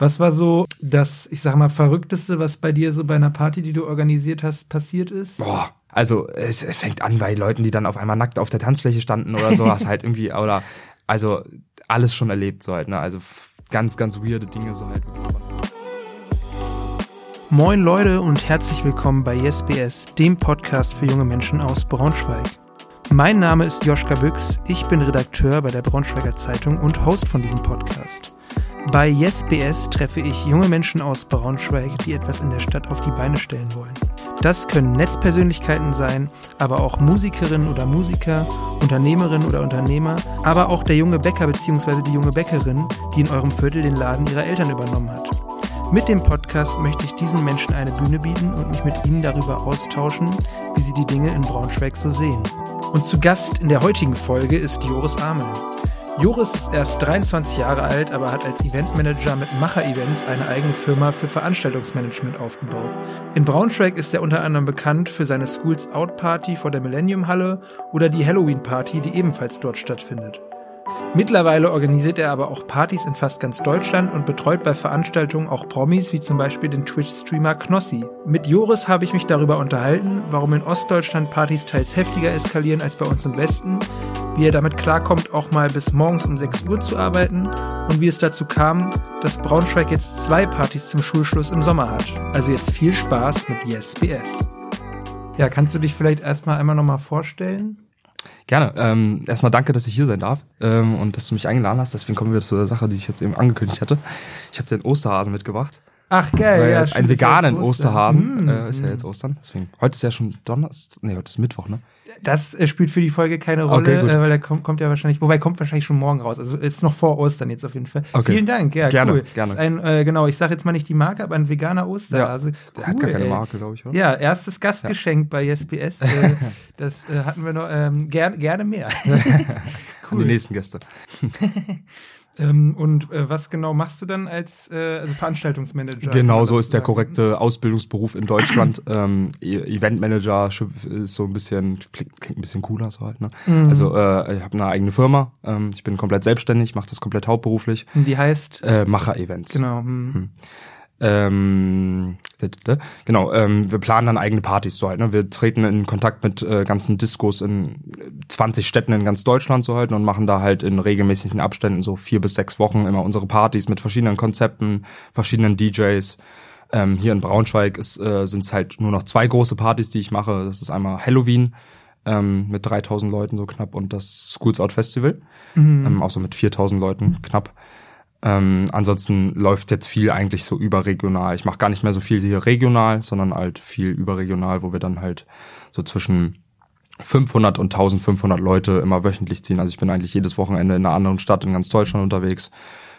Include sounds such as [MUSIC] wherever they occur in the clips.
Was war so das, ich sag mal, verrückteste, was bei dir so bei einer Party, die du organisiert hast, passiert ist? Boah, also es fängt an bei Leuten, die dann auf einmal nackt auf der Tanzfläche standen oder sowas halt irgendwie, oder also alles schon erlebt so halt, ne? Also ganz, ganz weirde Dinge so halt. Moin Leute und herzlich willkommen bei YesBS, dem Podcast für junge Menschen aus Braunschweig. Mein Name ist Joschka Büchs, ich bin Redakteur bei der Braunschweiger Zeitung und Host von diesem Podcast. Bei YesBS treffe ich junge Menschen aus Braunschweig, die etwas in der Stadt auf die Beine stellen wollen. Das können Netzpersönlichkeiten sein, aber auch Musikerinnen oder Musiker, Unternehmerinnen oder Unternehmer, aber auch der junge Bäcker bzw. die junge Bäckerin, die in eurem Viertel den Laden ihrer Eltern übernommen hat. Mit dem Podcast möchte ich diesen Menschen eine Bühne bieten und mich mit ihnen darüber austauschen, wie sie die Dinge in Braunschweig so sehen. Und zu Gast in der heutigen Folge ist Joris Amel. Joris ist erst 23 Jahre alt, aber hat als Eventmanager mit Macher Events eine eigene Firma für Veranstaltungsmanagement aufgebaut. In Braunschweig ist er unter anderem bekannt für seine Schools Out Party vor der Millennium Halle oder die Halloween Party, die ebenfalls dort stattfindet. Mittlerweile organisiert er aber auch Partys in fast ganz Deutschland und betreut bei Veranstaltungen auch Promis wie zum Beispiel den Twitch-Streamer Knossi. Mit Joris habe ich mich darüber unterhalten, warum in Ostdeutschland Partys teils heftiger eskalieren als bei uns im Westen, wie er damit klarkommt, auch mal bis morgens um 6 Uhr zu arbeiten und wie es dazu kam, dass Braunschweig jetzt zwei Partys zum Schulschluss im Sommer hat. Also jetzt viel Spaß mit YesBS. Ja, kannst du dich vielleicht erstmal einmal nochmal vorstellen? Gerne. Ähm, erstmal danke, dass ich hier sein darf ähm, und dass du mich eingeladen hast. Deswegen kommen wir zu der Sache, die ich jetzt eben angekündigt hatte. Ich habe den Osterhasen mitgebracht. Ach geil, ja. Ein veganen Osterhasen. Mm, äh, ist ja jetzt Ostern. Deswegen. Heute ist ja schon Donnerstag. Nee, heute ist Mittwoch, ne? Das äh, spielt für die Folge keine Rolle, okay, äh, weil der kommt, kommt ja wahrscheinlich, wobei kommt wahrscheinlich schon morgen raus. Also ist noch vor Ostern jetzt auf jeden Fall. Okay. Vielen Dank, ja, gerne, cool. Gerne. Ist ein, äh, genau, ich sage jetzt mal nicht die Marke, aber ein veganer Osterhase. Ja, der hat gar keine. Marke, glaube ich, oder? Ja, erstes Gastgeschenk ja. bei YesBS. Äh, [LAUGHS] das hatten wir noch ähm, ger gerne mehr. cool. [LAUGHS] An die nächsten Gäste. [LAUGHS] Ähm, und äh, was genau machst du dann als äh, also Veranstaltungsmanager? Genau, so ist der korrekte Ausbildungsberuf in Deutschland. [CLEARS THROAT] ähm, e Eventmanager ist so ein bisschen, klingt, klingt ein bisschen cooler so halt. Ne? Mhm. Also äh, ich habe eine eigene Firma, ähm, ich bin komplett selbstständig, mache das komplett hauptberuflich. Die heißt? Äh, Macher Events. Genau. Mhm. Ähm, genau, ähm, wir planen dann eigene Partys so halt. Ne? Wir treten in Kontakt mit äh, ganzen Discos in 20 Städten in ganz Deutschland so halt und machen da halt in regelmäßigen Abständen so vier bis sechs Wochen immer unsere Partys mit verschiedenen Konzepten, verschiedenen DJs. Ähm, hier in Braunschweig ist, äh, sind es halt nur noch zwei große Partys, die ich mache. Das ist einmal Halloween ähm, mit 3000 Leuten so knapp und das Schools Out Festival, mhm. ähm, auch so mit 4000 Leuten knapp. Ähm, ansonsten läuft jetzt viel eigentlich so überregional. Ich mache gar nicht mehr so viel hier regional, sondern halt viel überregional, wo wir dann halt so zwischen 500 und 1500 Leute immer wöchentlich ziehen. Also ich bin eigentlich jedes Wochenende in einer anderen Stadt in ganz Deutschland unterwegs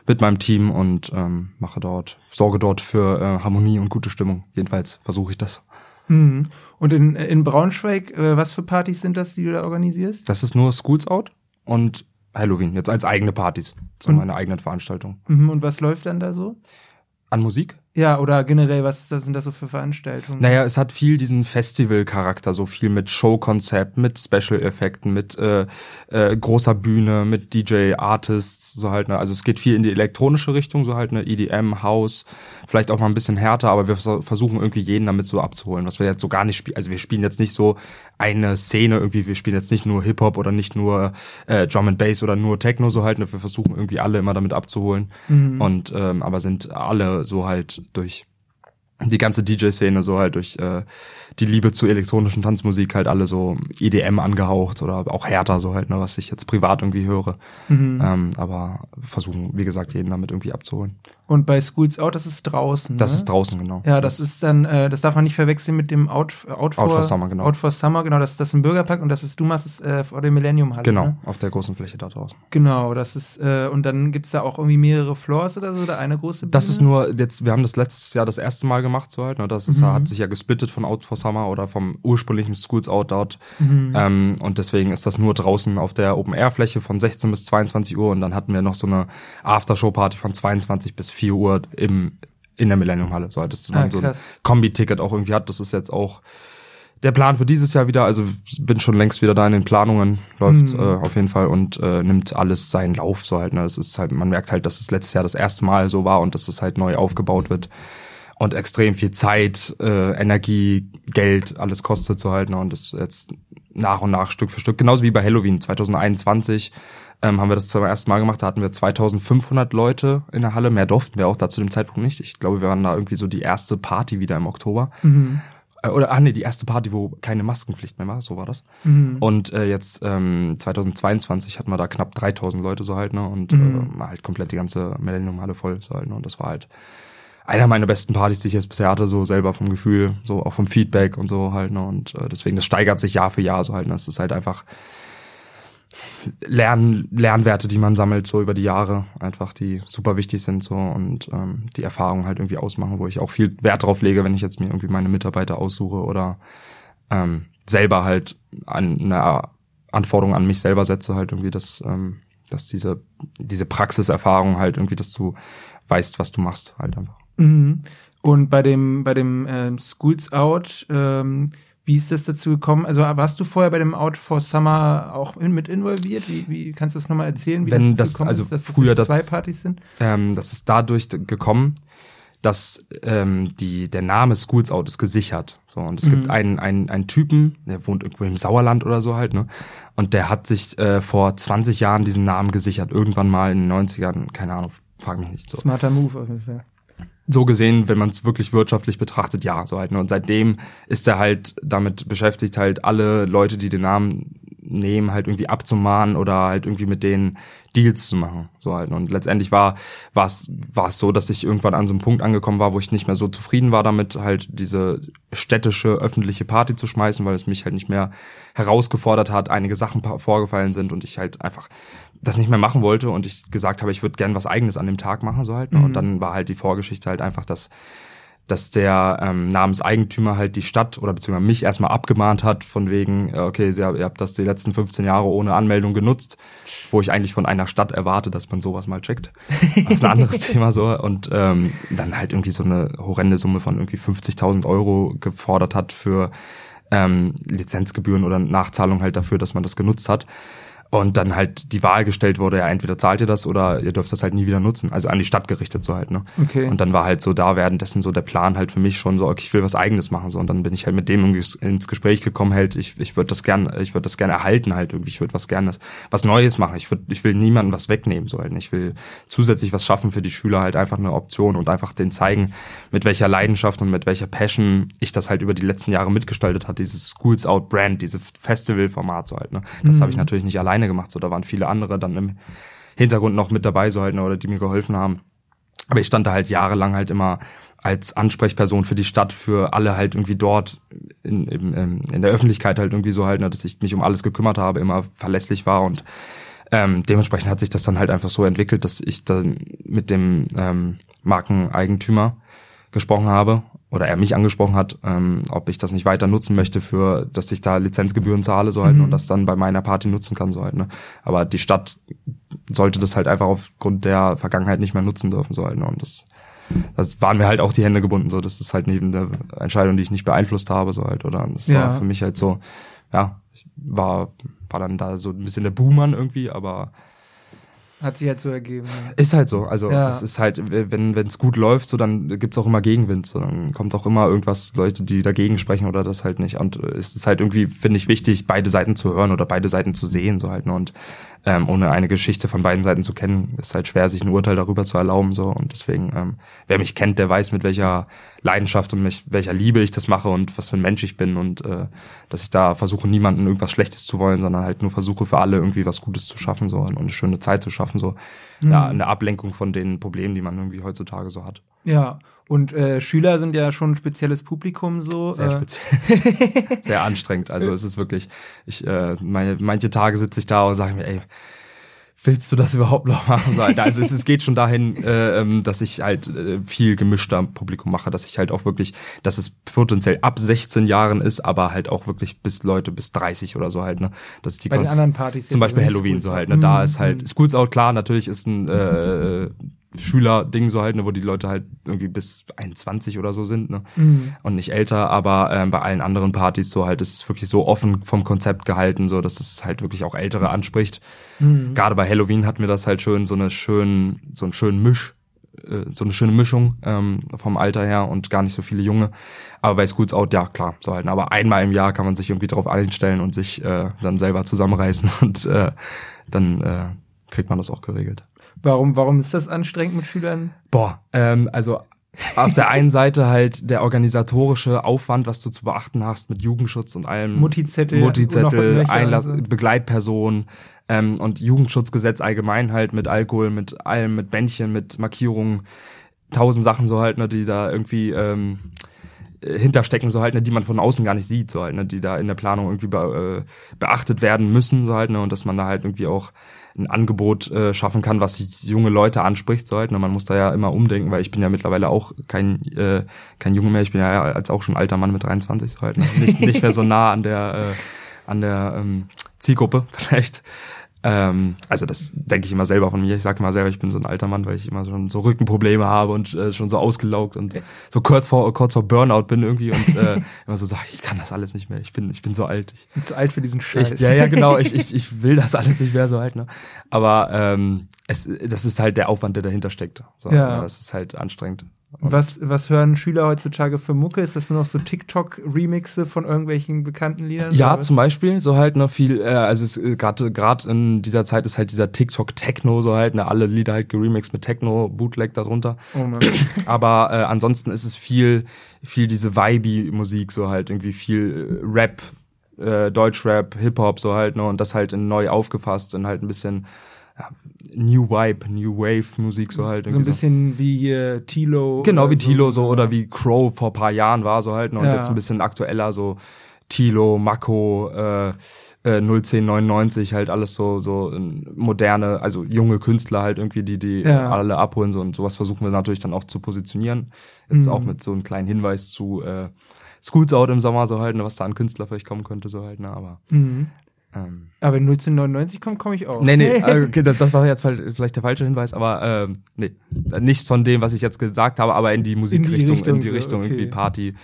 mit meinem Team und ähm, mache dort, sorge dort für äh, Harmonie und gute Stimmung. Jedenfalls versuche ich das. Mhm. Und in, in Braunschweig, äh, was für Partys sind das, die du da organisierst? Das ist nur Schools Out und Halloween, jetzt als eigene Partys, zu meiner eigenen Veranstaltung. Mhm, und was läuft dann da so? An Musik? Ja, oder generell, was sind das so für Veranstaltungen? Naja, es hat viel diesen Festival-Charakter, so viel mit Show-Konzept, mit Special-Effekten, mit äh, äh, großer Bühne, mit DJ-Artists, so halt, ne? Also es geht viel in die elektronische Richtung, so halt eine EDM, House, vielleicht auch mal ein bisschen härter, aber wir versuchen irgendwie jeden damit so abzuholen, was wir jetzt so gar nicht spielen. Also wir spielen jetzt nicht so eine Szene irgendwie, wir spielen jetzt nicht nur Hip-Hop oder nicht nur äh, Drum and Bass oder nur Techno, so halt, ne? Wir versuchen irgendwie alle immer damit abzuholen. Mhm. Und ähm, aber sind alle so halt durch die ganze DJ-Szene so halt durch äh, die Liebe zu elektronischen Tanzmusik halt alle so EDM angehaucht oder auch härter so halt, ne, was ich jetzt privat irgendwie höre. Mhm. Ähm, aber versuchen, wie gesagt, jeden damit irgendwie abzuholen. Und bei Schools Out, das ist draußen. Das ne? ist draußen, genau. Ja, das ist dann, äh, das darf man nicht verwechseln mit dem Out, Out, for, Out for Summer, genau. Out for Summer, genau, das, das ist ein Bürgerpark und das ist, du machst es äh, vor der Millennium Halle. Genau, ne? auf der großen Fläche da draußen. Genau, das ist, äh, und dann gibt's da auch irgendwie mehrere Floors oder so, oder eine große Bühne? Das ist nur, jetzt, wir haben das letztes Jahr das erste Mal gemacht, so halt, ne? Das ist, mhm. hat sich ja gesplittet von Out for Summer oder vom ursprünglichen Schools Out dort. Mhm. Ähm, und deswegen ist das nur draußen auf der Open-Air-Fläche von 16 bis 22 Uhr und dann hatten wir noch so eine Aftershow-Party von 22 bis 4 Uhr im in der Millennium Halle. So, dass man ah, so ein Kombi-Ticket auch irgendwie hat. Das ist jetzt auch der Plan für dieses Jahr wieder, also bin schon längst wieder da in den Planungen, läuft Mhm. äh, auf jeden Fall und äh, nimmt alles seinen Lauf so halt. Ne? Es ist halt, man merkt halt, dass es letztes Jahr das erste Mal so war und dass es halt neu aufgebaut wird und extrem viel Zeit, äh, Energie, Geld, alles kostet so halt. Ne? Und das jetzt nach und nach Stück für Stück, genauso wie bei Halloween 2021 ähm, haben wir das zum ersten Mal gemacht. Da hatten wir 2500 Leute in der Halle. Mehr durften wir auch da zu dem Zeitpunkt nicht. Ich glaube, wir waren da irgendwie so die erste Party wieder im Oktober. Mhm. Äh, Oder, ah nee, die erste Party, wo keine Maskenpflicht mehr war, so war das. Mhm. Und äh, jetzt ähm, 2022 hatten wir da knapp 3000 Leute so halt, ne? Und Mhm. äh, war halt komplett die ganze Millennium-Halle voll so halt, ne? Und das war halt einer meiner besten Partys, die ich jetzt bisher hatte, so selber vom Gefühl, so auch vom Feedback und so halt, ne? Und äh, deswegen, das steigert sich Jahr für Jahr so halt, ne? Das ist halt einfach Lern, Lernwerte, die man sammelt, so über die Jahre, einfach, die super wichtig sind so und ähm, die Erfahrung halt irgendwie ausmachen, wo ich auch viel Wert drauf lege, wenn ich jetzt mir irgendwie meine Mitarbeiter aussuche oder ähm, selber halt an eine Anforderung an mich selber setze, halt irgendwie, dass, ähm, dass diese, diese Praxiserfahrung halt irgendwie, dass du weißt, was du machst, halt einfach. Mhm. Und bei dem, bei dem ähm, Schools Out, ähm, wie ist das dazu gekommen? Also warst du vorher bei dem Out for Summer auch in, mit involviert? Wie, wie kannst du das nochmal erzählen, wie Wenn das, das- gekommen also ist, dass früher das zwei Partys sind? Ähm, das ist dadurch gekommen, dass ähm, die, der Name Schools Out ist gesichert. So, und es Mhm. gibt einen, einen, einen Typen, der wohnt irgendwo im Sauerland oder so halt, ne? Und der hat sich äh, vor 20 Jahren diesen Namen gesichert, irgendwann mal in den 90ern, keine Ahnung, frag mich nicht so. Smarter Move auf jeden Fall. So gesehen, wenn man es wirklich wirtschaftlich betrachtet, ja, so halt. Ne? Und seitdem ist er halt damit beschäftigt, halt alle Leute, die den Namen nehmen, halt irgendwie abzumahnen oder halt irgendwie mit denen Deals zu machen. So halt. Und letztendlich war war es war es so, dass ich irgendwann an so einem Punkt angekommen war, wo ich nicht mehr so zufrieden war damit, halt diese städtische öffentliche Party zu schmeißen, weil es mich halt nicht mehr herausgefordert hat, einige Sachen vorgefallen sind und ich halt einfach das nicht mehr machen wollte und ich gesagt habe, ich würde gern was eigenes an dem Tag machen, so halt. Ne? Mhm. Und dann war halt die Vorgeschichte halt einfach, dass dass der ähm, Namenseigentümer halt die Stadt oder beziehungsweise mich erstmal abgemahnt hat, von wegen, okay, Sie, ihr habt das die letzten 15 Jahre ohne Anmeldung genutzt, wo ich eigentlich von einer Stadt erwarte, dass man sowas mal checkt. [LAUGHS] Das ist ein anderes Thema so. Und ähm, dann halt irgendwie so eine horrende Summe von irgendwie 50.000 Euro gefordert hat für ähm, Lizenzgebühren oder Nachzahlung halt dafür, dass man das genutzt hat. Und dann halt die Wahl gestellt wurde, ja, entweder zahlt ihr das oder ihr dürft das halt nie wieder nutzen. Also an die Stadt gerichtet so halt, ne? Okay. Und dann war halt so da währenddessen so der Plan halt für mich schon so, okay, ich will was eigenes machen so und dann bin ich halt mit dem ins- Gespräch gekommen halt, ich, ich würde das gern, ich würde das gerne erhalten halt irgendwie, ich würde was gerne was Neues machen. Ich würde ich will niemandem was wegnehmen so halt. Ich will zusätzlich was schaffen für die Schüler halt einfach eine Option und einfach denen zeigen, mit welcher Leidenschaft und mit welcher Passion ich das halt über die letzten Jahre mitgestaltet hat, dieses Schools Out Brand, diese Festival-Format so halt. Ne? Das Mhm. habe ich natürlich nicht alleine gemacht, so da waren viele andere dann im Hintergrund noch mit dabei so halt, ne, oder die mir geholfen haben. Aber ich stand da halt jahrelang halt immer als Ansprechperson für die Stadt, für alle halt irgendwie dort in, in, in in der Öffentlichkeit halt irgendwie so halt, ne, dass ich mich um alles gekümmert habe, immer verlässlich war und ähm, dementsprechend hat sich das dann halt einfach so entwickelt, dass ich dann mit dem ähm, Markeneigentümer gesprochen habe oder er mich angesprochen hat, ähm, ob ich das nicht weiter nutzen möchte für, dass ich da Lizenzgebühren zahle so halt Mhm. und das dann bei meiner Party nutzen kann so halt. Ne? Aber die Stadt sollte das halt einfach aufgrund der Vergangenheit nicht mehr nutzen dürfen so halt. Ne? Und das, das waren mir halt auch die Hände gebunden so. Das ist halt neben der Entscheidung, die ich nicht beeinflusst habe so halt. Oder das Ja. war für mich halt so, ja, ich war war dann da so ein bisschen der Buhmann irgendwie, aber Hat sich halt so ergeben. ist halt so. Also Ja. es ist halt, wenn wenn es gut läuft, so dann gibt's auch immer Gegenwind. So, dann kommt auch immer irgendwas Leute, die dagegen sprechen oder das halt nicht. Und äh, es ist halt irgendwie, finde ich, wichtig, beide Seiten zu hören oder beide Seiten zu sehen, so halt. Ne? Und ähm, ohne eine Geschichte von beiden Seiten zu kennen, ist halt schwer, sich ein Urteil darüber zu erlauben. So und deswegen, ähm, wer mich kennt, der weiß, mit welcher Leidenschaft und mit welcher Liebe ich das mache und was für ein Mensch ich bin und äh, dass ich da versuche, niemanden irgendwas Schlechtes zu wollen, sondern halt nur versuche für alle irgendwie was Gutes zu schaffen so und eine schöne Zeit zu schaffen so. Ja, Mhm. eine Ablenkung von den Problemen, die man irgendwie heutzutage so hat. Ja, und äh, Schüler sind ja schon ein spezielles Publikum so. Sehr äh, speziell. [LAUGHS] Sehr anstrengend. Also es ist wirklich, ich, äh, meine, manche Tage sitze ich da und sage mir, ey, willst du das überhaupt noch machen? Also es, es geht schon dahin, äh, ähm, dass ich halt äh, viel gemischter Publikum mache, dass ich halt auch wirklich, dass es potenziell ab 16 Jahren ist, aber halt auch wirklich bis Leute bis 30 oder so halt, ne? Dass ich die bei den anderen Partys. zum Beispiel Halloween so halt. Ne? Da Mhm, ist halt mhm. Schools Out klar, natürlich ist ein äh, Schülerding so halt, ne, wo die Leute halt irgendwie bis 21 oder so sind, ne? Mhm. Und nicht älter, aber ähm, bei allen anderen Partys so halt ist es wirklich so offen vom Konzept gehalten, so dass es halt wirklich auch Ältere anspricht. Mhm. Gerade bei Halloween hatten wir das halt schön, so eine schön, so einen schönen Misch, äh, so eine schöne Mischung ähm, vom Alter her und gar nicht so viele Junge. Aber bei Schools Out, ja klar, so halt. Aber einmal im Jahr kann man sich irgendwie drauf einstellen und sich äh, dann selber zusammenreißen [LAUGHS] und äh, dann äh, kriegt man das auch geregelt. Warum, warum ist das anstrengend mit Schülern? Boah, ähm, also auf der einen Seite halt der organisatorische Aufwand, was du zu beachten hast mit Jugendschutz und allem. Mutti-Zettel, Mutti-Zettel, Einlass, also. Begleitperson ähm, und Jugendschutzgesetz allgemein halt mit Alkohol, mit allem, mit Bändchen, mit Markierungen, tausend Sachen so halt, ne, die da irgendwie ähm, hinterstecken, so halt, ne, die man von außen gar nicht sieht, so halt, ne, die da in der Planung irgendwie be, äh, beachtet werden müssen, so halt, ne, und dass man da halt irgendwie auch ein Angebot äh, schaffen kann, was junge Leute anspricht, so halt, ne, man muss da ja immer umdenken, weil ich bin ja mittlerweile auch kein äh, kein Junge mehr, ich bin ja als auch schon alter Mann mit 23, so halt, ne, nicht, nicht mehr so nah an der äh, an der ähm, Zielgruppe [LAUGHS] vielleicht. Ähm, also das denke ich immer selber von mir. Ich sage immer selber, ich bin so ein alter Mann, weil ich immer schon so Rückenprobleme habe und äh, schon so ausgelaugt und so kurz vor kurz vor Burnout bin irgendwie und äh, [LAUGHS] immer so sage, ich kann das alles nicht mehr. Ich bin ich bin so alt. Ich bin zu alt für diesen Scheiß. Ich, ja ja genau. Ich, ich [LAUGHS] ich will das alles nicht mehr so halt. Ne? Aber ähm, es das ist halt der Aufwand, der dahinter steckt. So, ja. ja. Das ist halt anstrengend. Was, was hören Schüler heutzutage für Mucke? Ist das nur noch so TikTok-Remixe von irgendwelchen bekannten Liedern? Ja, zum Beispiel, so halt noch viel, äh, also es äh, gerade gerade in dieser Zeit ist halt dieser TikTok-Techno, so halt, ne, alle Lieder halt geremixed mit Techno, Bootleg darunter. Oh Mann. [CLEARS THROAT] Aber äh, ansonsten ist es viel, viel diese Vibe-Musik, so halt, irgendwie viel äh, Rap, äh, Deutschrap, Hip-Hop, so halt, ne, und das halt in neu aufgefasst und halt ein bisschen New Vibe, New Wave Musik so halt. So ein bisschen so. wie äh, Tilo. Genau, wie so. Tilo so oder wie Crow vor paar Jahren war so halt. Ne? Und ja. jetzt ein bisschen aktueller so Tilo, Mako, äh, äh, 01099 halt alles so so moderne, also junge Künstler halt irgendwie, die die ja. alle abholen so und sowas versuchen wir natürlich dann auch zu positionieren. Jetzt mhm. auch mit so einem kleinen Hinweis zu äh, Schools Out im Sommer so halt, ne, was da an Künstler vielleicht kommen könnte so halt, ne, aber mhm. Ähm, aber wenn 1999 kommt, komme ich auch. Nee, nee, äh, okay, das, das war jetzt vielleicht der falsche Hinweis, aber ähm, nee, nicht von dem, was ich jetzt gesagt habe, aber in die Musikrichtung, in die Richtung, in die Richtung okay. irgendwie Party.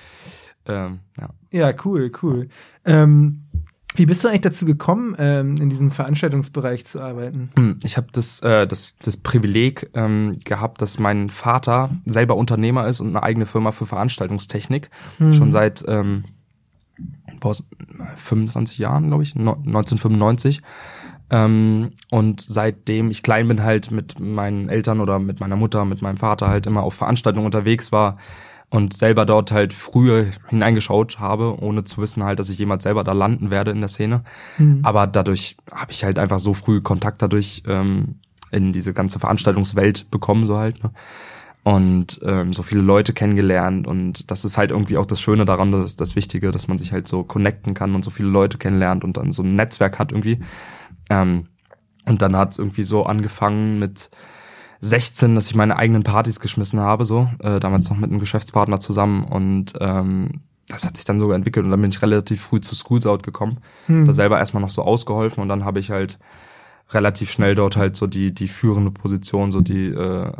Ähm, ja. ja, cool, cool. Ähm, wie bist du eigentlich dazu gekommen, ähm, in diesem Veranstaltungsbereich zu arbeiten? Hm, ich habe das, äh, das, das Privileg ähm, gehabt, dass mein Vater selber Unternehmer ist und eine eigene Firma für Veranstaltungstechnik hm. schon seit ähm, vor 25 Jahren, glaube ich, 1995. Ähm, und seitdem ich klein bin, halt mit meinen Eltern oder mit meiner Mutter, mit meinem Vater halt immer auf Veranstaltungen unterwegs war und selber dort halt früher hineingeschaut habe, ohne zu wissen halt, dass ich jemals selber da landen werde in der Szene. Mhm. Aber dadurch habe ich halt einfach so früh Kontakt dadurch ähm, in diese ganze Veranstaltungswelt bekommen, so halt. Ne? Und ähm, so viele Leute kennengelernt und das ist halt irgendwie auch das Schöne daran, das ist das Wichtige, dass man sich halt so connecten kann und so viele Leute kennenlernt und dann so ein Netzwerk hat irgendwie. Ähm, und dann hat es irgendwie so angefangen mit 16, dass ich meine eigenen Partys geschmissen habe, so äh, damals noch mit einem Geschäftspartner zusammen und ähm, das hat sich dann sogar entwickelt und dann bin ich relativ früh zu Schools Out gekommen, hm. da selber erstmal noch so ausgeholfen und dann habe ich halt relativ schnell dort halt so die die führende Position, so die äh,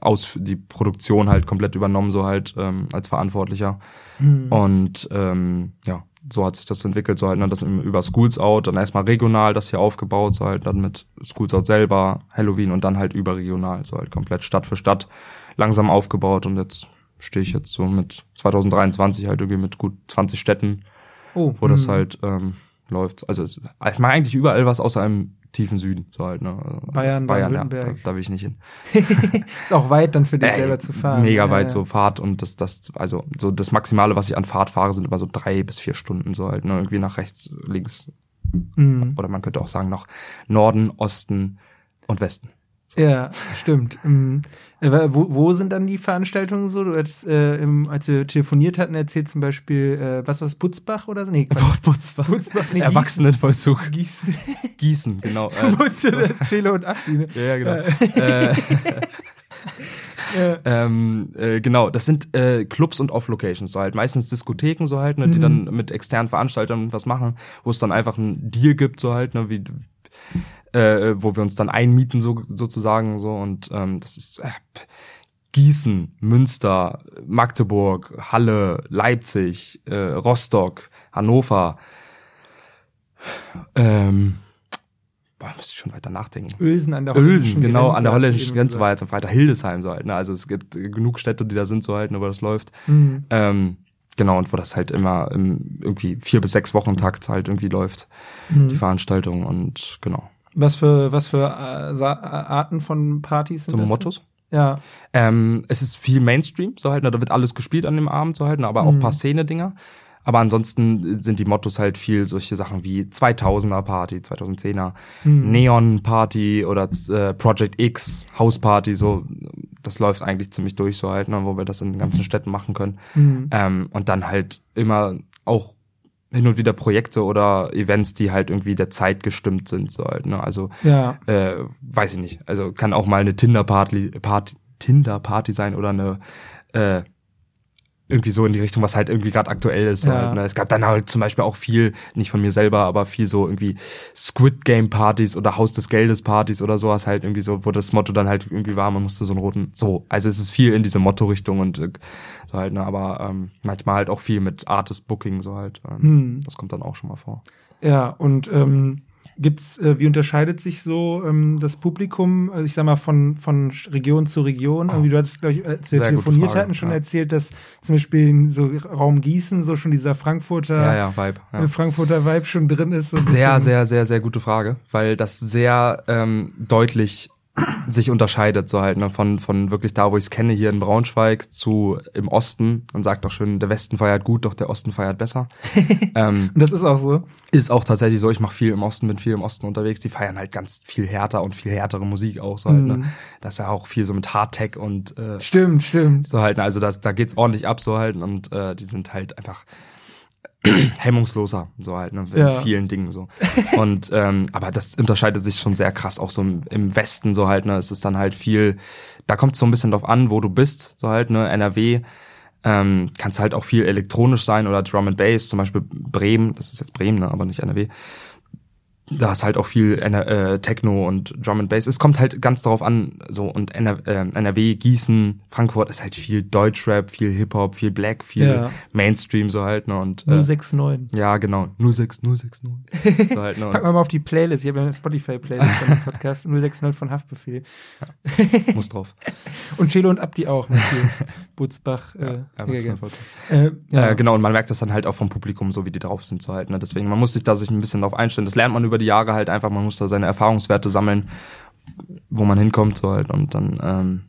aus die Produktion halt komplett übernommen, so halt ähm, als Verantwortlicher. Mhm. Und ähm, ja, so hat sich das entwickelt, so halt ne, das über Schools Out, dann erstmal regional das hier aufgebaut, so halt dann mit Schools Out selber, Halloween und dann halt überregional, so halt komplett Stadt für Stadt langsam aufgebaut und jetzt stehe ich jetzt so mit 2023 halt irgendwie mit gut 20 Städten, oh, wo das hm. halt ähm, läuft. Also es, ich mache eigentlich überall was außer einem tiefen Süden, so halt, ne? Bayern, Bayern, ja, da, da, will ich nicht hin. [LAUGHS] ist auch weit dann für dich äh, selber zu fahren. Mega weit ja. so Fahrt und das, das, also so das Maximale, was ich an Fahrt fahre, sind immer so drei bis vier Stunden, so halt, ne? Irgendwie nach rechts, links. Mhm. Oder man könnte auch sagen, nach Norden, Osten und Westen. Ja, stimmt. Mhm. Äh, wo, wo sind dann die Veranstaltungen so? Du hattest, äh, im, als wir telefoniert hatten, erzählt zum Beispiel, äh, was war das, Butzbach oder so? Nee, Butzbach. Butzbach nee, Erwachsenenvollzug. Gießen. Gießen, [LAUGHS] genau. [LAUGHS] Äh, Wusste das Fehler und Achti, ne? Ja, ja, genau. äh, [LAUGHS] ja. ähm, äh, genau, das sind äh, Clubs und Off-Locations, so halt meistens Diskotheken so halt, ne, die mhm. dann mit externen Veranstaltern was machen, wo es dann einfach einen Deal gibt, so halt, ne, wie äh, wo wir uns dann einmieten so sozusagen so und ähm, das ist äh, Gießen, Münster, Magdeburg, Halle, Leipzig, äh, Rostock, Hannover. Ähm, boah, muss ich schon weiter nachdenken. Ösen an der Ösen, genau, an der holländischen Grenze war jetzt weiter Hildesheim so halt. Ne? Also es gibt genug Städte, die da sind so halt, ne, wo das läuft. Mhm. Ähm, genau, und wo das halt immer im, irgendwie vier bis sechs Wochen Takt halt irgendwie läuft, Mhm. die Veranstaltung und genau. Was für, was für äh, Sa Arten von Partys sind Zum das? Mottos. Ja. Ähm, es ist viel Mainstream, so halt, ne, da wird alles gespielt an dem Abend, so halt, ne, aber auch Mhm. ein paar Szene-Dinger. Aber ansonsten sind die Mottos halt viel solche Sachen wie 2000er Party, 2010er, Mhm. Neon Party oder äh, Project X, House Party, so. Das läuft eigentlich ziemlich durch, so halt, ne, wo wir das in den ganzen Städten machen können. Mhm. Ähm, und dann halt immer auch hin und wieder Projekte oder Events, die halt irgendwie der Zeit gestimmt sind, so halt, ne, also Ja. äh, weiß ich nicht. Also kann auch mal eine Tinder-Party Party, Tinder-Party sein oder eine äh, irgendwie so in die Richtung, was halt irgendwie gerade aktuell ist. Ja. Halt, ne? Es gab dann halt zum Beispiel auch viel, nicht von mir selber, aber viel so irgendwie Squid Game Partys oder Haus des Geldes Partys oder sowas halt irgendwie so, wo das Motto dann halt irgendwie war, man musste so einen roten, so, also es ist viel in diese Motto-Richtung und äh, so halt, ne, aber ähm, manchmal halt auch viel mit Artist Booking so halt. Ähm, Hm. Das kommt dann auch schon mal vor. Ja, und ähm, gibt's, äh, wie unterscheidet sich so ähm, das Publikum, also ich sag mal, von, von Region zu Region? Irgendwie, du hattest, glaube ich, als wir Sehr telefoniert Frage, hatten, schon ja. erzählt, dass zum Beispiel in so Raum Gießen so schon dieser Frankfurter, Ja, ja, Vibe. Ja. äh, Frankfurter Vibe schon drin ist. So Sehr, sehr, sehr, sehr gute Frage, weil das sehr ähm, deutlich sich unterscheidet, so halt, ne, von, von wirklich da, wo ich es kenne, hier in Braunschweig zu im Osten. Man sagt auch schön, der Westen feiert gut, doch der Osten feiert besser. [LAUGHS] ähm, das ist auch so. ist auch tatsächlich so, ich mache viel im Osten, bin viel im Osten unterwegs, die feiern halt ganz viel härter und viel härtere Musik auch, so halt, Mhm. ne. Das ist ja auch viel so mit Hardtech und äh, Stimmt, stimmt. so halt, ne, also das, da geht's ordentlich ab, so halt, und äh, die sind halt einfach [CLEARS THROAT] hemmungsloser, so halt, ne, in Ja. vielen Dingen so. Und [LAUGHS] ähm, aber das unterscheidet sich schon sehr krass, auch so im, im Westen, so halt, ne, es ist dann halt viel, da kommt es so ein bisschen drauf an, wo du bist, so halt, ne, NRW, ähm, kannst halt auch viel elektronisch sein oder Drum and Bass, zum Beispiel Bremen, das ist jetzt Bremen, ne, aber nicht NRW. Da ist halt auch viel äh, Techno und Drum and Bass. Es kommt halt ganz darauf an, so und NR äh, NRW, Gießen, Frankfurt ist halt viel Deutschrap, viel Hip Hop, viel Black, viel Ja. Mainstream so halt, ne und äh, 069. ja, genau, 06069. so halt, ne, [LAUGHS] Packen wir mal auf die Playlist. Ich habe ja eine Spotify-Playlist von dem Podcast. [LAUGHS] 069 von Haftbefehl. muss drauf. [LAUGHS] Und Chelo und Abdi auch. viel Butzbach. Äh, Ja, ja, ja, äh, ja. Äh, genau, und man merkt das dann halt auch vom Publikum, so wie die drauf sind, so halt, ne? Deswegen, man muss sich da sich ein bisschen drauf einstellen. Das lernt man über die Jahre halt einfach, man muss da seine Erfahrungswerte sammeln, wo man hinkommt, so halt, und dann ähm,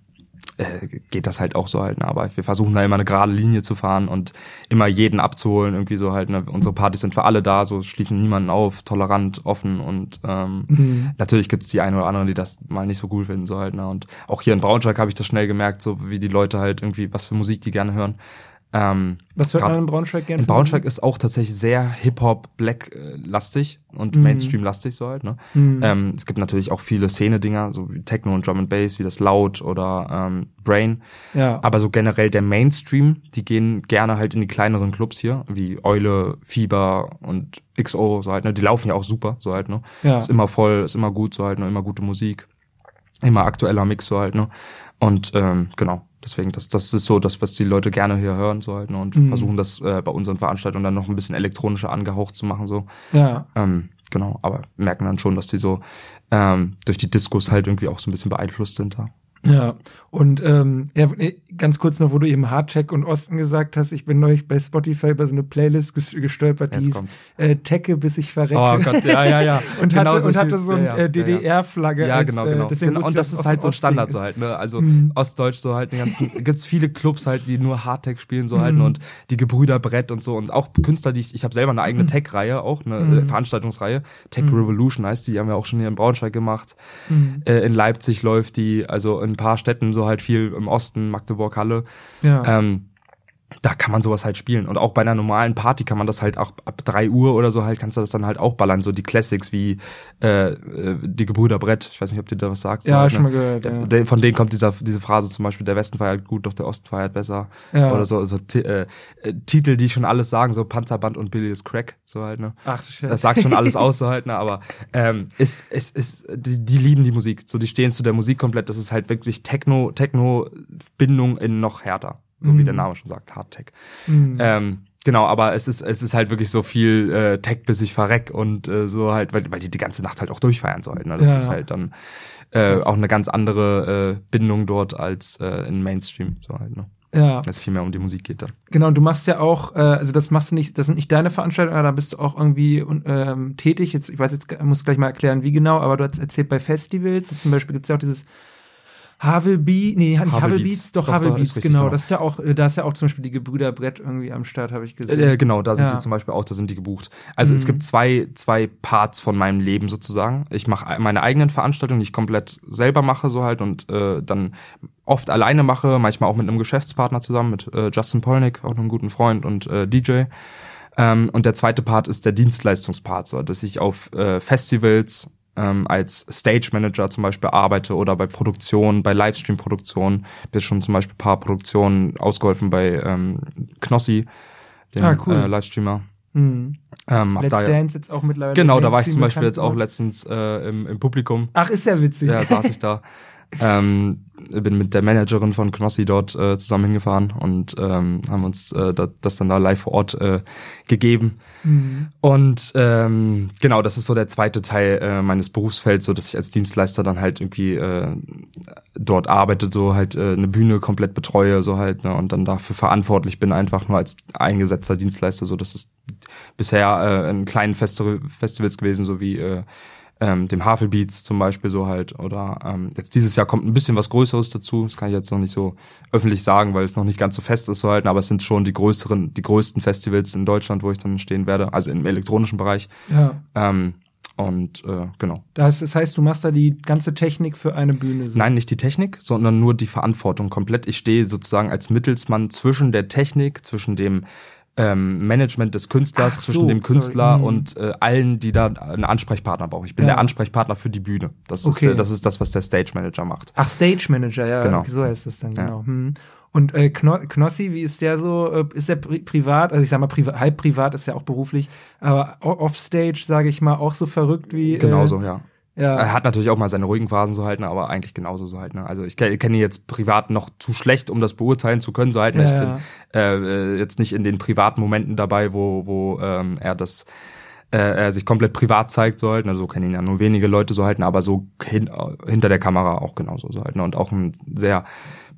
äh, geht das halt auch so halt, ne? Aber wir versuchen da immer eine gerade Linie zu fahren und immer jeden abzuholen, irgendwie so halt, ne? Unsere Partys sind für alle da, so schließen niemanden auf, tolerant, offen und ähm, Mhm. Natürlich gibt's die einen oder anderen, die das mal nicht so cool finden, so halt, ne? Und auch hier in Braunschweig habe ich das schnell gemerkt, so wie die Leute halt irgendwie, was für Musik die gerne hören. Ähm, Was hört man in Braunschweig gerne? in Braunschweig ist auch tatsächlich sehr Hip-Hop, Black-lastig und Mhm. Mainstream-lastig so halt, ne? Mhm. Ähm, es gibt natürlich auch viele Szene-Dinger, so wie Techno und Drum and Bass, wie das Loud oder ähm, Brain. ja. Aber so generell der Mainstream, die gehen gerne halt in die kleineren Clubs hier, wie Eule, Fieber und XO, so halt, ne? Die laufen ja auch super, so halt, ne? ja. Ist immer voll, ist immer gut, so halt, ne? Immer gute Musik. Immer aktueller Mix, so halt, ne? Und ähm, genau, deswegen, das, das ist so das, was die Leute gerne hier hören, so ne? Und Mhm. versuchen das äh, bei unseren Veranstaltungen dann noch ein bisschen elektronischer angehaucht zu machen, so. ja. Ähm, genau, aber merken dann schon, dass die so ähm, durch die Diskos halt irgendwie auch so ein bisschen beeinflusst sind da. Ja, und ähm, ja, ganz kurz noch, wo du eben Hardcheck und Osten gesagt hast, ich bin neulich bei Spotify über so eine Playlist ges- gestolpert, die hieß äh, Tecke, bis ich verrecke. Oh Gott, ja, ja, ja. [LAUGHS] und Genau hatte, und solche- hatte so ein ja, äh, DDR-Flagge. Ja, als, genau, äh, genau. deswegen genau. Und das ist halt so Standard ist. so halt, ne? Also Mhm. Ostdeutsch so halt, ganzen, [LAUGHS] gibt's viele Clubs halt, die nur Hardtech spielen so halt Mhm. und die Gebrüder Brett und so und auch Künstler, die ich, ich habe selber eine eigene Tech-Reihe, auch eine Mhm. äh, Veranstaltungsreihe, Tech Mhm. Revolution heißt die, die haben wir auch schon hier in Braunschweig gemacht. Mhm. Äh, in Leipzig läuft die, also in ein paar Städten so halt viel im Osten, Magdeburg, Halle. Ja. Ähm, da kann man sowas halt spielen. Und auch bei einer normalen Party kann man das halt auch ab drei Uhr oder so halt, kannst du das dann halt auch ballern. So die Classics wie äh, äh, die Gebrüder Brett. Ich weiß nicht, ob dir da was sagt. Ja, so, schon ne? mal gehört. Der, Ja. der, von denen kommt dieser, diese Phrase zum Beispiel, der Westen feiert gut, doch der Osten feiert besser. Ja. Oder so, so äh, äh, Titel, die schon alles sagen, so Panzerband und Billy is Crack, so halt, ne? Ach du Scheiße. Das sagt schon alles [LAUGHS] aus, so halt, ne? Aber ähm, ist, ist, ist, die, die lieben die Musik. So, die stehen zu der Musik komplett. Das ist halt wirklich Techno, Techno-Bindung in noch härter. So wie Mhm. der Name schon sagt, Hardtech. Mhm. Ähm, genau, aber es ist, es ist halt wirklich so viel äh, Tech, bis ich verreck und äh, so halt, weil, weil die die ganze Nacht halt auch durchfeiern sollen. Ne? Das Ja. ist halt dann äh, auch eine ganz andere äh, Bindung dort als äh, in Mainstream. So halt, ne? ja. Dass es viel mehr um die Musik geht dann. Genau, und du machst ja auch, äh, also das machst du nicht, das sind nicht deine Veranstaltungen, aber da bist du auch irgendwie ähm, tätig. Jetzt, ich weiß jetzt, ich muss gleich mal erklären, wie genau, aber du hast erzählt bei Festivals, zum Beispiel gibt's ja auch dieses Havel Beat, nee, nicht Havel Havel Beats. Beats, doch, Doch, Havel doch, Beats, ist richtig, genau. genau. Das ist ja auch, äh, da ist ja auch zum Beispiel die Gebrüder Brett irgendwie am Start, habe ich gesehen. Äh, genau, da sind Ja. die zum Beispiel auch, da sind die gebucht. Also es Mhm. gibt zwei, zwei Parts von meinem Leben sozusagen. Ich mache meine eigenen Veranstaltungen, die ich komplett selber mache, so halt, und äh, dann oft alleine mache, manchmal auch mit einem Geschäftspartner zusammen, mit äh, Justin Polnick, auch einem guten Freund und äh, DJ. Ähm, und der zweite Part ist der Dienstleistungspart, so dass ich auf äh, Festivals ähm, als Stage Manager zum Beispiel arbeite oder bei Produktionen, bei Livestream-Produktionen. Bin schon zum Beispiel ein paar Produktionen ausgeholfen bei ähm, Knossi, dem Ah, cool. äh, Livestreamer. Mhm. Ähm, Let's da, Dance jetzt auch mittlerweile. genau, da war ich zum Beispiel jetzt auch letztens äh, im, im Publikum. Ach, ist ja witzig. Ja, saß ich da. [LAUGHS] ähm, bin mit der Managerin von Knossi dort äh, zusammen hingefahren und ähm, haben uns äh, das, das dann da live vor Ort äh, gegeben. Mhm. Und ähm, genau, das ist so der zweite Teil äh, meines Berufsfelds, so dass ich als Dienstleister dann halt irgendwie äh, dort arbeite, so halt äh, eine Bühne komplett betreue, so halt, ne, und dann dafür verantwortlich bin, einfach nur als eingesetzter Dienstleister, so dass es bisher äh, in kleinen Festi Festivals gewesen, so wie äh, ähm, dem Havelbeats zum Beispiel so halt oder ähm, jetzt dieses Jahr kommt ein bisschen was Größeres dazu. Das kann ich jetzt noch nicht so öffentlich sagen, weil es noch nicht ganz so fest ist so halt, aber es sind schon die größeren, die größten Festivals in Deutschland, wo ich dann stehen werde, also im elektronischen Bereich. Ja. Ähm, und äh, genau. Das, das heißt, du machst da die ganze Technik für eine Bühne. So. Nein, nicht die Technik, sondern nur die Verantwortung komplett. Ich stehe sozusagen als Mittelsmann zwischen der Technik, zwischen dem ähm, Management des Künstlers, Ach zwischen so, dem Künstler sorry. Mhm. und äh, allen, die da einen Ansprechpartner brauchen. Ich bin Ja. der Ansprechpartner für die Bühne. Das ist, Okay. äh, das ist das, was der Stage Manager macht. Ach, Stage Manager, ja, Genau. so heißt das dann, Ja. genau. Hm. Und äh, Kno Knossi, wie ist der so? Äh, Ist der pri privat, also ich sag mal, priva halb privat ist ja auch beruflich, aber offstage, sage ich mal, auch so verrückt wie. Genauso, Äh, ja. Ja. Er hat natürlich auch mal seine ruhigen Phasen so halt, ne, aber eigentlich genauso so halt. Ne. Also ich ke- kenne ihn jetzt privat noch zu schlecht, um das beurteilen zu können. So halt, ne. Ja, ich bin äh, jetzt nicht in den privaten Momenten dabei, wo, wo ähm, er das äh, er sich komplett privat zeigt, so halt. Ne. So kennen ihn ja nur wenige Leute so halten, aber so hin, hinter der Kamera auch genauso so halt. Ne. Und auch ein sehr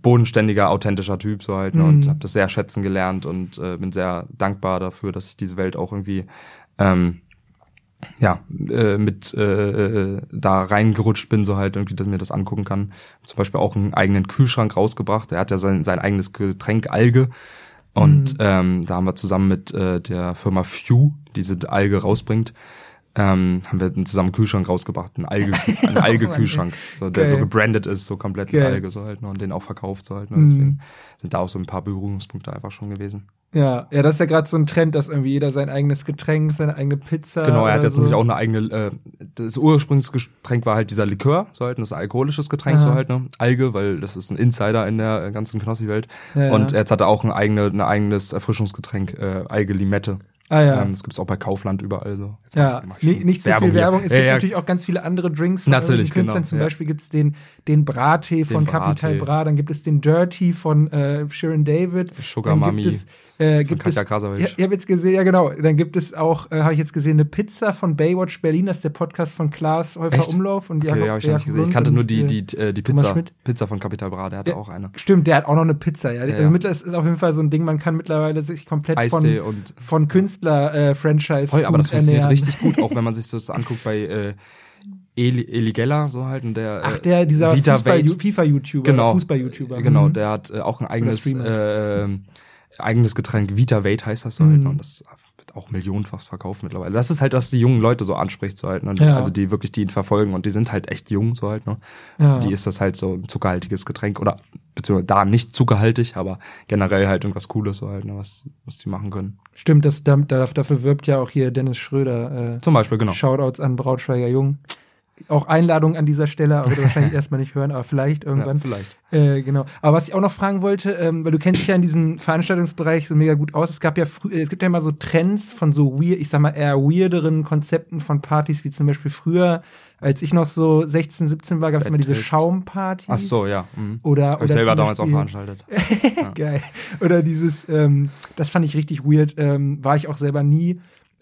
bodenständiger, authentischer Typ so halt. Ne. Und Mhm. habe das sehr schätzen gelernt und äh, bin sehr dankbar dafür, dass ich diese Welt auch irgendwie ähm, ja, äh, mit äh, äh, da reingerutscht bin, so halt irgendwie, dass mir das angucken kann. Zum Beispiel auch einen eigenen Kühlschrank rausgebracht. Er hat ja sein, sein eigenes Getränk Alge. Und Mhm. ähm, da haben wir zusammen mit äh, der Firma Few, diese Alge rausbringt, ähm, haben wir zusammen einen Kühlschrank rausgebracht, einen Alge, [LAUGHS] einen Alge-Kühlschrank, so, der Geil. so gebrandet ist, so komplett mit Geil. Alge so halt, ne, und den auch verkauft so halt. Ne, deswegen sind da auch so ein paar Berührungspunkte einfach schon gewesen. ja, ja, das ist ja gerade so ein Trend, dass irgendwie jeder sein eigenes Getränk, seine eigene Pizza. Genau, er hat jetzt so. nämlich auch eine eigene, äh, das Ursprungsgetränk war halt dieser Likör, so halt, das ist ein alkoholisches Getränk, Aha. so halt, ne, Alge, weil das ist ein Insider in der ganzen Knossi-Welt. Ja, Und ja. jetzt hat er auch ein, eigene, ein eigenes Erfrischungsgetränk, äh, Alge Limette. Ah ja. Ähm, das gibt's auch bei Kaufland überall so. Jetzt Ja, mach ich- mach ich nicht, nicht so viel hier. Werbung. Es ja, gibt ja, natürlich auch ganz viele andere Drinks von Natürlich, Künstlern. genau, Zum. Beispiel gibt's den, den Brattee von Capital. Bra, dann gibt es den Dirty von äh, Sharon David. Sugar dann Mami Gibt es, äh, gibt Katja es, Krasavic. ja, ich habe jetzt gesehen, ja genau, dann gibt es auch, äh, habe ich jetzt gesehen, eine Pizza von Baywatch Berlin, das ist der Podcast von Klaas Häufer Echt? Umlauf und Okay, Jakob, ja, hab ich Jakob nicht gesehen. Ich kannte nur die, äh, die, äh, die Thomas Pizza. Pizza von Capital Bra, der hatte Ja. auch eine. Stimmt, der hat auch noch eine Pizza, ja. Ja, Also mittlerweile ist es auf jeden Fall so ein Ding, man kann mittlerweile sich komplett Eistee von, und von Künstler-Franchise Voll, aber das funktioniert ernähren. richtig gut, auch wenn man sich [LAUGHS] das anguckt bei äh, Eli, Eli Geller, so halt, und der Ach, äh, der, dieser. FIFA-YouTuber. genau, Fußball-YouTuber. Genau, Mhm. der hat äh, auch ein eigenes äh, eigenes Getränk, Vita Wade heißt das so halt, Mhm. ne, und das auch millionenfach verkauft mittlerweile. Das ist halt, was die jungen Leute so anspricht, so halt, ne? Ja. Also die wirklich, die ihn verfolgen und die sind halt echt jung, so halt, ne? Ja. Für die ist das halt so ein zuckerhaltiges Getränk oder beziehungsweise da nicht zuckerhaltig, aber generell halt irgendwas Cooles, so halt, ne? Was, was die machen können. Stimmt, das, da, da- dafür wirbt ja auch hier Dennis Schröder. Äh, Zum Beispiel, genau. Shoutouts an Brautschweiger Jung. Auch Einladung an dieser Stelle, aber er wahrscheinlich [LAUGHS] erstmal nicht hören, aber vielleicht irgendwann. Ja, vielleicht. Äh, genau. Aber was ich auch noch fragen wollte, ähm, weil du kennst ja in diesem Veranstaltungsbereich so mega gut aus. Es gab ja frü- äh, es gibt ja immer so Trends von so weird, ich sag mal eher weirderen Konzepten von Partys, wie zum Beispiel früher, als ich noch so 16, 17 war, gab es immer diese. Schaumpartys. Ach so, ja. Mhm. Oder, Hab ich selber damals auch veranstaltet. [LAUGHS] Geil. Oder dieses, ähm, das fand ich richtig weird, ähm, war ich auch selber nie,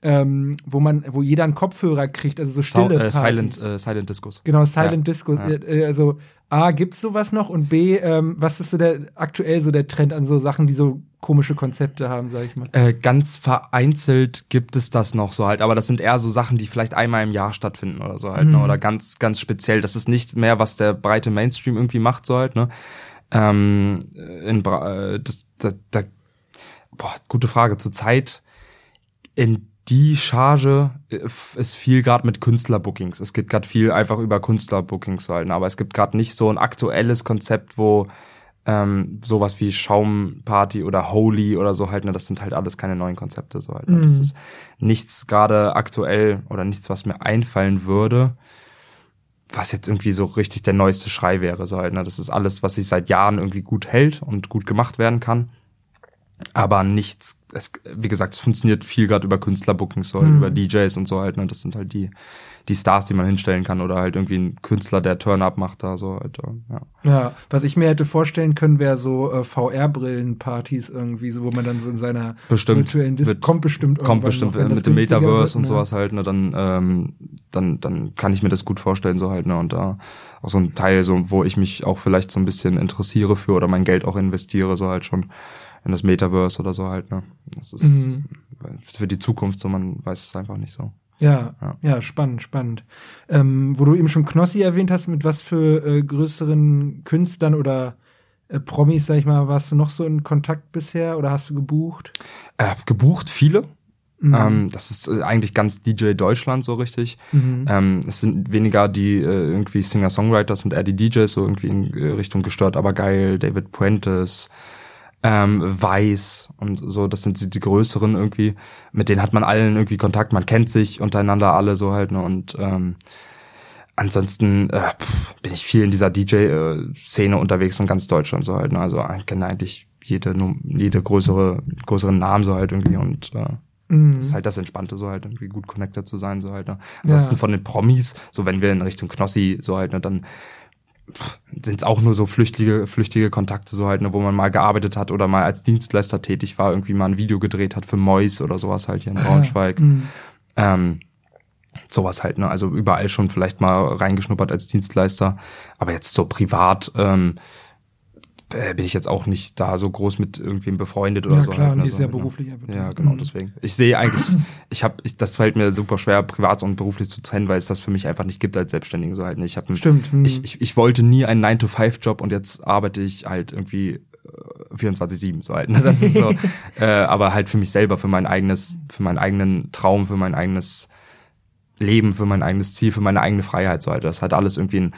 ähm, wo man, wo jeder einen Kopfhörer kriegt, also so stille äh, Partys. Silent, äh, Silent Discos. Genau, Silent Ja, Disco. ja. Äh, also A, gibt's sowas noch? Und B, ähm, was ist so der aktuell so der Trend an so Sachen, die so komische Konzepte haben, sag ich mal? Äh, ganz vereinzelt gibt es das noch so halt, aber das sind eher so Sachen, die vielleicht einmal im Jahr stattfinden oder so halt, Mhm. ne? Oder ganz, ganz speziell. Das ist nicht mehr, was der breite Mainstream irgendwie macht, so halt, ne? Ähm, in Bra äh, das, da, da, boah, gute Frage. Zurzeit in die Charge äh, ist viel gerade mit Künstlerbookings. Es geht gerade viel einfach über Künstlerbookings so halt, ne? aber es gibt gerade nicht so ein aktuelles Konzept, wo ähm, sowas wie Schaumparty oder Holy oder so halt, ne, das sind halt alles keine neuen Konzepte so halt. Ne? Das Mhm. ist nichts gerade aktuell oder nichts, was mir einfallen würde, was jetzt irgendwie so richtig der neueste Schrei wäre so halt. Ne? Das ist alles, was sich seit Jahren irgendwie gut hält und gut gemacht werden kann. Aber nichts, es, wie gesagt, es funktioniert viel gerade über Künstlerbookings, so halt, Mhm. über DJs und so halt, ne? Das sind halt die, die Stars, die man hinstellen kann, oder halt irgendwie ein Künstler, der Turn-Up macht da, so halt, äh, ja. Ja, was ich mir hätte vorstellen können, wäre so äh, VR-Brillen-Partys irgendwie, so wo man dann so in seiner Bestimmt. virtuellen Dis Wird- kommt bestimmt kommt bestimmt noch, mit dem Metaverse wird, und ne? sowas halt, ne, dann, ähm, dann, dann kann ich mir das gut vorstellen, so halt, ne, und da auch so ein Teil, so, wo ich mich auch vielleicht so ein bisschen interessiere für oder mein Geld auch investiere, so halt schon in das Metaverse oder so halt, ne. Das ist Mhm. für die Zukunft so, man weiß es einfach nicht so. Ja, ja, Ja. spannend, spannend. Ähm, wo du eben schon Knossi erwähnt hast, mit was für äh, größeren Künstlern oder äh, Promis, sag ich mal, warst du noch so in Kontakt bisher oder hast du gebucht? Äh, gebucht viele. Mhm. Ähm, das ist äh, eigentlich ganz DJ Deutschland so richtig. Mhm. Ähm, es sind weniger die äh, irgendwie Singer-Songwriters und eher die DJs, so irgendwie in äh, Richtung gestört, aber geil, David Puentes, ähm, Weiß und so, das sind die, die größeren irgendwie. Mit denen hat man allen irgendwie Kontakt, man kennt sich untereinander alle so halt, ne? Und ähm, ansonsten äh, pff, bin ich viel in dieser DJ-Szene unterwegs in ganz Deutschland so halt, ne? Also ich kenne eigentlich jede, jede größere, größeren Namen so halt irgendwie und äh, Mhm. das ist halt das Entspannte, so halt irgendwie gut connected zu sein, so halt. Ne? Ansonsten Ja. von den Promis, so wenn wir in Richtung Knossi, so halt, ne, dann sind es auch nur so flüchtige, flüchtige Kontakte, so halt, ne, wo man mal gearbeitet hat oder mal als Dienstleister tätig war, irgendwie mal ein Video gedreht hat für Mois oder sowas halt hier in Braunschweig. Mhm. Ähm, sowas halt, ne? Also überall schon vielleicht mal reingeschnuppert als Dienstleister, aber jetzt so privat ähm, äh, bin ich jetzt auch nicht da so groß mit irgendwem befreundet oder Ja, so. klar, halt, ne? nee, so, sehr ne? beruflich einfach. Ja, genau, Mhm. deswegen. Ich sehe eigentlich, [LAUGHS] ich habe, ich, das fällt mir super schwer, privat und beruflich zu trennen, weil es das für mich einfach nicht gibt als Selbstständigen so halt. ne? Ich habe Stimmt. Mhm. ich, ich, ich wollte nie einen 9-to-5-Job und jetzt arbeite ich halt irgendwie äh, 24-7 so halt. Ne? Das ist so, [LAUGHS] äh, aber halt für mich selber, für mein eigenes, für meinen eigenen Traum, für mein eigenes Leben, für mein eigenes Ziel, für meine eigene Freiheit so halt. Das hat alles irgendwie ein,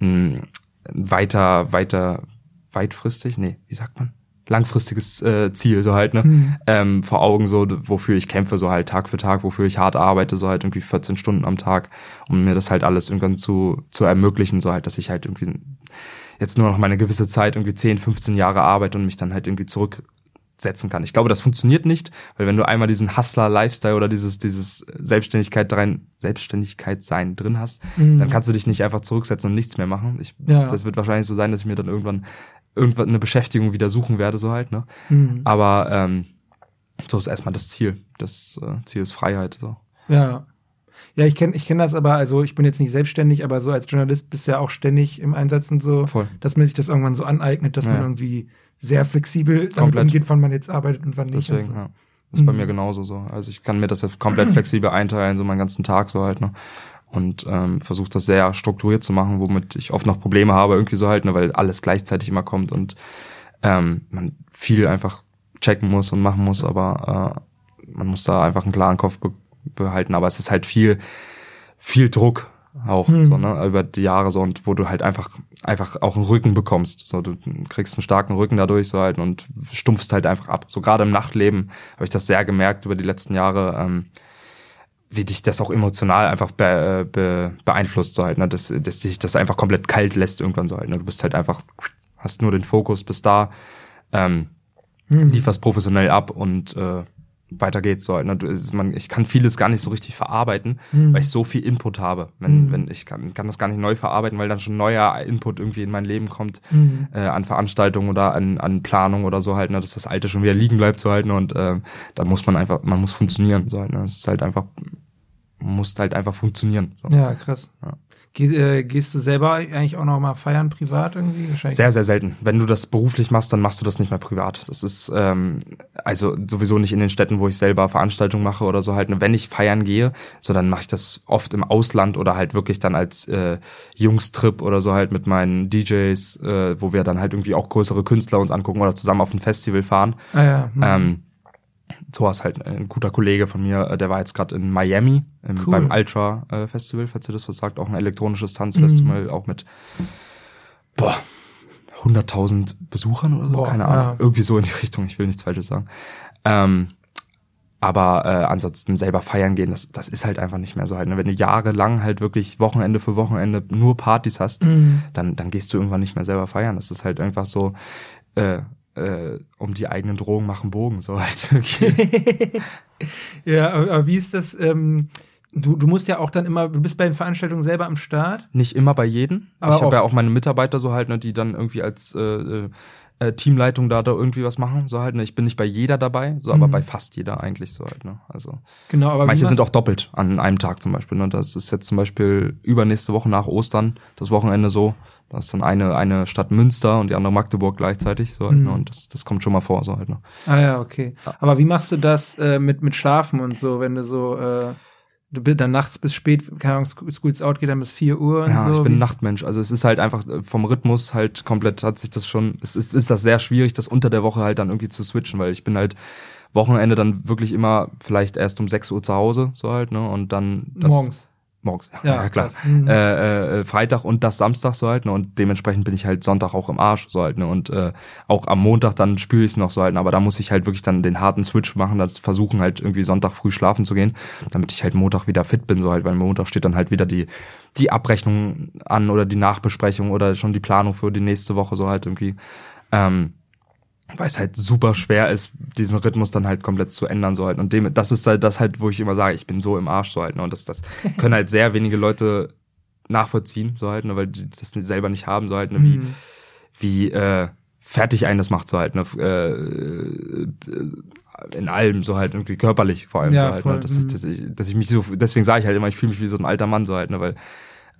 ein weiter, weiter, weitfristig, nee, wie sagt man? Langfristiges äh, Ziel, so halt, ne? Mhm. ähm, vor Augen, so wofür ich kämpfe, so halt Tag für Tag, wofür ich hart arbeite, so halt irgendwie 14 Stunden am Tag, um mir das halt alles irgendwann zu, zu ermöglichen, so halt, dass ich halt irgendwie jetzt nur noch meine gewisse Zeit, irgendwie 10, 15 Jahre arbeite und mich dann halt irgendwie zurücksetzen kann. Ich glaube, das funktioniert nicht, weil wenn du einmal diesen Hustler-Lifestyle oder dieses, dieses Selbstständigkeit rein, Selbstständigkeit sein drin hast, Mhm. dann kannst du dich nicht einfach zurücksetzen und nichts mehr machen. Ich, Ja. Das wird wahrscheinlich so sein, dass ich mir dann irgendwann irgendwann eine Beschäftigung wieder suchen werde, so halt, ne? Mhm. Aber ähm, so ist erstmal das Ziel. Das äh, Ziel ist Freiheit. So. Ja. Ja, ich kenne ich kenn das aber, also ich bin jetzt nicht selbstständig, aber so als Journalist bist du ja auch ständig im Einsatz und so, Voll. dass man sich das irgendwann so aneignet, dass man Ja. irgendwie sehr flexibel damit Komplett. umgeht, wann man jetzt arbeitet und wann nicht. Deswegen, so. ja. Ist bei Mhm. mir genauso so. Also ich kann mir das jetzt komplett flexibel einteilen, so meinen ganzen Tag so halt, ne? Und ähm, versuche das sehr strukturiert zu machen, womit ich oft noch Probleme habe, irgendwie so halt, ne, weil alles gleichzeitig immer kommt und ähm, man viel einfach checken muss und machen muss, aber äh, man muss da einfach einen klaren Kopf be behalten, aber es ist halt viel, viel Druck auch, Hm. so, ne, über die Jahre so und wo du halt einfach, einfach auch einen Rücken bekommst. So, du kriegst einen starken Rücken dadurch so halt und stumpfst halt einfach ab. So gerade im Nachtleben habe ich das sehr gemerkt über die letzten Jahre, ähm, wie dich das auch emotional einfach be, be, beeinflusst, so halt, ne? dass, dass dich das einfach komplett kalt lässt irgendwann so halt. Ne? Du bist halt einfach, hast nur den Fokus bis da, ähm, Hm. lieferst professionell ab und äh, weiter geht's so. Ne? Man, ich kann vieles gar nicht so richtig verarbeiten, Hm. weil ich so viel Input habe. Wenn, Mhm. wenn ich kann, kann das gar nicht neu verarbeiten, weil dann schon neuer Input irgendwie in mein Leben kommt Hm. äh, an Veranstaltungen oder an, an Planung oder so halt, ne, dass das Alte schon wieder liegen bleibt so halt, ne, und äh, da muss man einfach, man muss funktionieren so halt, ne, es ist halt einfach, man muss halt einfach funktionieren. So. Ja, krass. Ja. Geh, äh, gehst du selber eigentlich auch noch mal feiern privat irgendwie? Sehr, sehr selten. Wenn du das beruflich machst, dann machst du das nicht mehr privat. Das ist ähm, also sowieso nicht in den Städten, wo ich selber Veranstaltungen mache oder so halt. Wenn ich feiern gehe, so dann mache ich das oft im Ausland oder halt wirklich dann als äh, Jungstrip oder so halt mit meinen DJs, äh, wo wir dann halt irgendwie auch größere Künstler uns angucken oder zusammen auf ein Festival fahren. ah, ja. Hm. Ähm, so ist halt ein guter Kollege von mir, äh, der war jetzt gerade in Miami im, Cool. beim Ultra äh, Festival, falls ihr das was sagt, auch ein elektronisches Tanzfestival, auch mit boah, 100.000 Besuchern oder so, Boah, keine Ahnung, ja. irgendwie so in die [LAUGHS] Richtung, ich will nichts Falsches sagen. Ähm, aber äh, ansonsten selber feiern gehen, das, das ist halt einfach nicht mehr so halt. Ne? Wenn du jahrelang halt wirklich Wochenende für Wochenende nur Partys hast, Hm. dann, dann gehst du irgendwann nicht mehr selber feiern. Das ist halt einfach so, äh, äh, um die eigenen Drogen machen Bogen, so halt. [LAUGHS] Okay. [LAUGHS] ja, aber, aber wie ist das? Ähm, du, du musst ja auch dann immer, du bist bei den Veranstaltungen selber am Start. Nicht immer bei jedem. Aber ich habe ja auch meine Mitarbeiter so halt, ne, die dann irgendwie als äh, äh, Teamleitung da, da irgendwie was machen, so halt. Ne. Ich bin nicht bei jeder dabei, so aber Mhm. bei fast jeder eigentlich so halt. Ne. Also Genau, aber manche sind auch doppelt an einem Tag zum Beispiel. Ne. Das ist jetzt zum Beispiel übernächste Woche nach Ostern, das Wochenende so. Da ist dann eine, eine Stadt Münster und die andere Magdeburg gleichzeitig. So halt, Mhm. ne? Und das, das kommt schon mal vor, so halt. Ne? Ah ja, okay. Ja. Aber wie machst du das äh, mit mit Schlafen und so, wenn du so äh, du bist dann nachts bis spät, keine Ahnung, Sc- Schools Out geht dann bis 4 Uhr und Ja, so. ich bin Nachtmensch. Also es ist halt einfach äh, vom Rhythmus halt komplett hat sich das schon, es ist, ist das sehr schwierig, das unter der Woche halt dann irgendwie zu switchen, weil ich bin halt Wochenende dann wirklich immer vielleicht erst um 6 Uhr zu Hause, so halt, ne? Und dann das morgens. Morgens, ja, ja, klar. Mhm. Äh, äh, Freitag und das Samstag so halt, ne? Und dementsprechend bin ich halt Sonntag auch im Arsch, so halt, ne? Und äh, auch am Montag dann spüre ich es noch so halt, ne? aber da muss ich halt wirklich dann den harten Switch machen, das versuchen halt irgendwie Sonntag früh schlafen zu gehen, damit ich halt Montag wieder fit bin, so halt, weil Montag steht dann halt wieder die, die Abrechnung an oder die Nachbesprechung oder schon die Planung für die nächste Woche so halt irgendwie. Ähm, weil es halt super schwer ist, diesen Rhythmus dann halt komplett zu ändern so halt. Und dem, das ist halt das halt, wo ich immer sage, ich bin so im Arsch so halt. Ne? Und das, das [LAUGHS] können halt sehr wenige Leute nachvollziehen so halt, ne? weil die das selber nicht haben so halt, ne? wie, Mhm. wie äh, fertig einen das macht so halt, ne? äh, äh, in allem so halt irgendwie körperlich vor allem Ja, so halt, voll, ne? dass, ich, mhm. dass, ich, dass ich mich so, deswegen sage ich halt immer, ich fühle mich wie so ein alter Mann so halt, ne? weil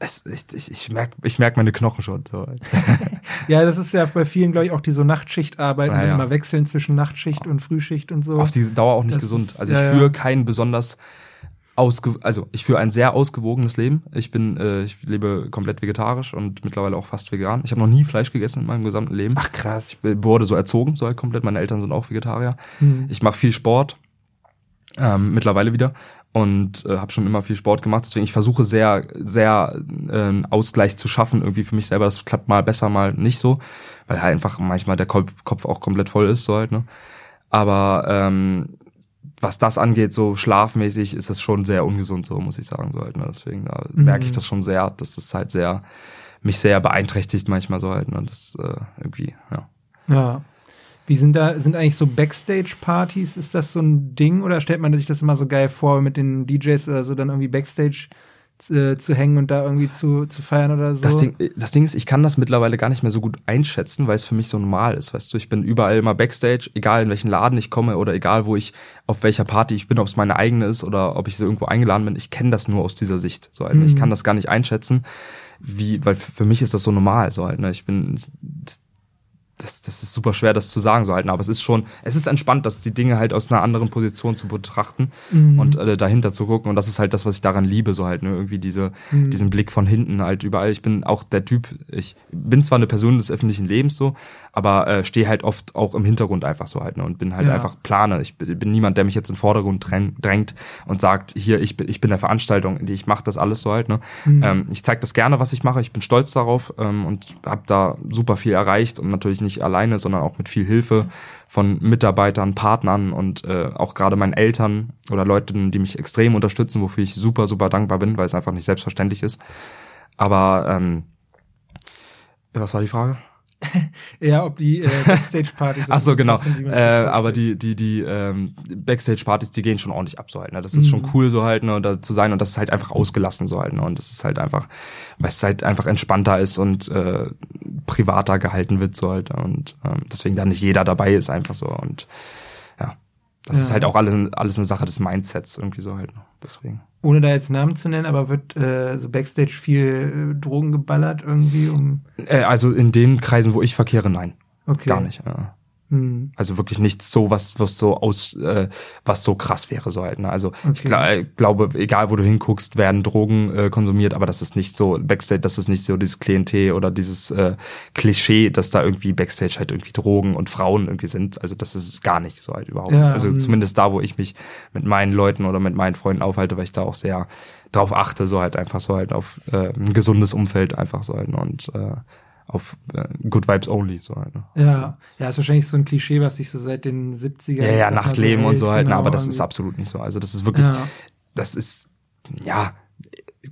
es, ich, ich, ich merke ich merk meine Knochen schon so. [LAUGHS] Ja, das ist ja bei vielen, glaube ich, auch die so Nachtschicht arbeiten, Ja, ja. immer wechseln zwischen Nachtschicht und Frühschicht und so. auf die Dauer auch nicht Das gesund. ist- also ich ja. führe kein besonders ausge also ich führe ein sehr ausgewogenes Leben. Ich bin äh, ich lebe komplett vegetarisch und mittlerweile auch fast vegan. Ich habe noch nie Fleisch gegessen in meinem gesamten Leben. Ach krass. Ich bin- wurde so erzogen, so halt komplett. Meine Eltern sind auch Vegetarier. Hm. Ich mache viel Sport, ähm, mittlerweile wieder und äh, habe schon immer viel Sport gemacht. Deswegen ich versuche sehr, sehr äh, einen Ausgleich zu schaffen irgendwie für mich selber. Das klappt mal besser, mal nicht so, weil halt einfach manchmal der Kopf, Kopf auch komplett voll ist so halt. Ne? Aber ähm, was das angeht, so schlafmäßig, ist es schon sehr ungesund, so muss ich sagen. So halt, ne? Deswegen da Mhm. merke ich das schon sehr, dass das halt sehr mich sehr beeinträchtigt manchmal so halt. Ne? Das äh, irgendwie, ja. Ja. Wie sind da, sind eigentlich so Backstage-Partys, ist das so ein Ding oder stellt man sich das immer so geil vor, mit den DJs oder so dann irgendwie Backstage äh, zu hängen und da irgendwie zu, zu feiern oder so? Das Ding, das Ding ist, ich kann das mittlerweile gar nicht mehr so gut einschätzen, weil es für mich so normal ist. Weißt du, ich bin überall immer Backstage, egal in welchen Laden ich komme oder egal wo ich, auf welcher Party ich bin, ob es meine eigene ist oder ob ich so irgendwo eingeladen bin. Ich kenne das nur aus dieser Sicht. So halt, ne? Ich Mhm. kann das gar nicht einschätzen, wie, weil für mich ist das so normal. So halt, ne? Ich bin, das, das ist super schwer, das zu sagen, so halt. Aber es ist schon, es ist entspannt, dass die Dinge halt aus einer anderen Position zu betrachten mhm. und äh, dahinter zu gucken. Und das ist halt das, was ich daran liebe, so halt, ne? Irgendwie diese, mhm. diesen Blick von hinten halt überall. Ich bin auch der Typ, ich bin zwar eine Person des öffentlichen Lebens so, aber äh, stehe halt oft auch im Hintergrund einfach so halt, ne? Und bin halt ja. einfach plane. Ich bin niemand, der mich jetzt in den Vordergrund drängt und sagt, hier, ich bin, ich bin der Veranstaltung, ich mache das alles so halt, ne? Mhm. Ähm, ich zeige das gerne, was ich mache. Ich bin stolz darauf ähm, und habe da super viel erreicht und natürlich nicht alleine, sondern auch mit viel Hilfe von Mitarbeitern, Partnern und äh, auch gerade meinen Eltern oder Leuten, die mich extrem unterstützen, wofür ich super, super dankbar bin, weil es einfach nicht selbstverständlich ist. Aber ähm, was war die Frage? [LAUGHS] ja, ob die äh, Backstage-Partys. Ach so, genau. Sind, äh, aber die die die ähm, Backstage-Partys, die gehen schon ordentlich ab so halt. Ne? Das ist mhm. schon cool so halt ne, da zu sein und das ist halt einfach ausgelassen so halt. Ne? Und das ist halt einfach, weil es halt einfach entspannter ist und äh, privater gehalten wird so halt. Und ähm, deswegen da nicht jeder dabei ist einfach so und. Das ja. ist halt auch alles, alles eine Sache des Mindsets irgendwie so halt. Deswegen. Ohne da jetzt Namen zu nennen, aber wird äh, so Backstage viel äh, Drogen geballert irgendwie um. Äh, also in den Kreisen, wo ich verkehre, nein. Okay. Gar nicht. Ja. Hm. Also wirklich nichts so, was, was so aus, äh, was so krass wäre so halt. Ne? Also okay. ich gl äh, glaube, egal wo du hinguckst, werden Drogen äh, konsumiert, aber das ist nicht so Backstage, das ist nicht so dieses Klientel oder dieses äh, Klischee, dass da irgendwie Backstage halt irgendwie Drogen und Frauen irgendwie sind. Also das ist gar nicht so halt überhaupt. Ja, also hm. zumindest da, wo ich mich mit meinen Leuten oder mit meinen Freunden aufhalte, weil ich da auch sehr drauf achte, so halt einfach so halt auf äh, ein gesundes Umfeld einfach so halt. Ne? Und äh, auf äh, Good Vibes Only. So halt, ne? Ja, ja, ist wahrscheinlich so ein Klischee, was sich so seit den 70er Ja, ja, Nachtleben so und so halt, genau, aber das ist absolut nicht so. Also das ist wirklich, ja. das ist, ja,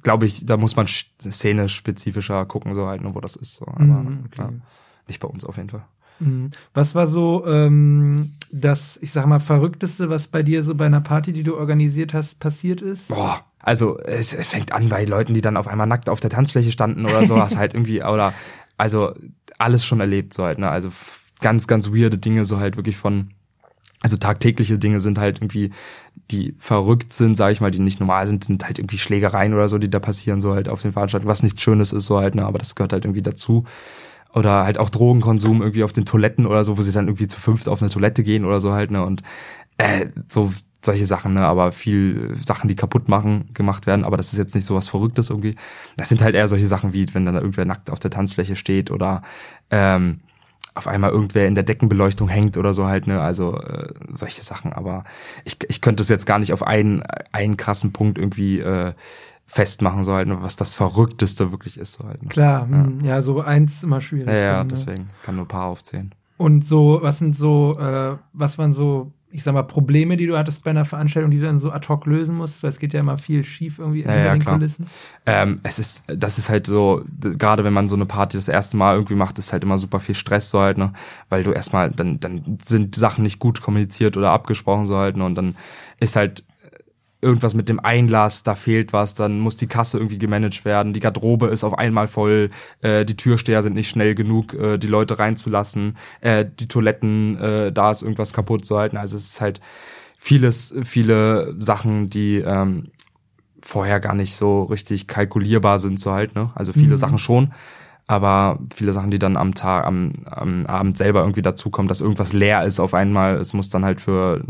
glaube ich, da muss man szene-spezifischer gucken, so halt, ne, wo das ist. So. Aber mm, okay. ja, nicht bei uns auf jeden Fall. Mhm. Was war so ähm, das, ich sag mal, verrückteste, was bei dir so bei einer Party, die du organisiert hast, passiert ist? Boah, also es fängt an bei Leuten, die dann auf einmal nackt auf der Tanzfläche standen oder sowas [LAUGHS] halt irgendwie, oder also alles schon erlebt so halt, ne? Also ganz, ganz weirde Dinge, so halt wirklich von, also tagtägliche Dinge sind halt irgendwie, die verrückt sind, sag ich mal, die nicht normal sind, sind halt irgendwie Schlägereien oder so, die da passieren, so halt auf den Veranstaltungen, was nichts Schönes ist, so halt, ne? Aber das gehört halt irgendwie dazu. Oder halt auch Drogenkonsum irgendwie auf den Toiletten oder so, wo sie dann irgendwie zu fünft auf eine Toilette gehen oder so halt, ne? Und äh, so solche Sachen, ne, aber viel Sachen, die kaputt machen, gemacht werden, aber das ist jetzt nicht so was Verrücktes irgendwie. Das sind halt eher solche Sachen wie, wenn dann da irgendwer nackt auf der Tanzfläche steht oder ähm, auf einmal irgendwer in der Deckenbeleuchtung hängt oder so halt, ne, also äh, solche Sachen, aber ich, ich könnte es jetzt gar nicht auf einen, einen krassen Punkt irgendwie äh, festmachen, so halt, ne, was das Verrückteste wirklich ist, so halt. Ne? Klar, ja. Hm, ja, so eins immer schwierig. Ja, ja dann, ne? deswegen kann nur ein paar aufzählen. Und so, was sind so, äh, was waren so ich sag mal, Probleme, die du hattest bei einer Veranstaltung, die du dann so ad hoc lösen musst, weil es geht ja immer viel schief irgendwie ja, ja, den klar. Kulissen. Ähm, es ist, das ist halt so, gerade wenn man so eine Party das erste Mal irgendwie macht, ist halt immer super viel Stress so halt, ne, weil du erstmal, dann, dann sind Sachen nicht gut kommuniziert oder abgesprochen so halt, ne, und dann ist halt irgendwas mit dem Einlass, da fehlt was, dann muss die Kasse irgendwie gemanagt werden, die Garderobe ist auf einmal voll, äh, die Türsteher sind nicht schnell genug, äh, die Leute reinzulassen, äh, die Toiletten, äh, da ist irgendwas kaputt zu halten. Also es ist halt vieles, viele Sachen, die ähm, vorher gar nicht so richtig kalkulierbar sind so halt, ne? Also viele mhm. Sachen schon, aber viele Sachen, die dann am Tag, am, am Abend selber irgendwie dazukommen, dass irgendwas leer ist auf einmal. Es muss dann halt für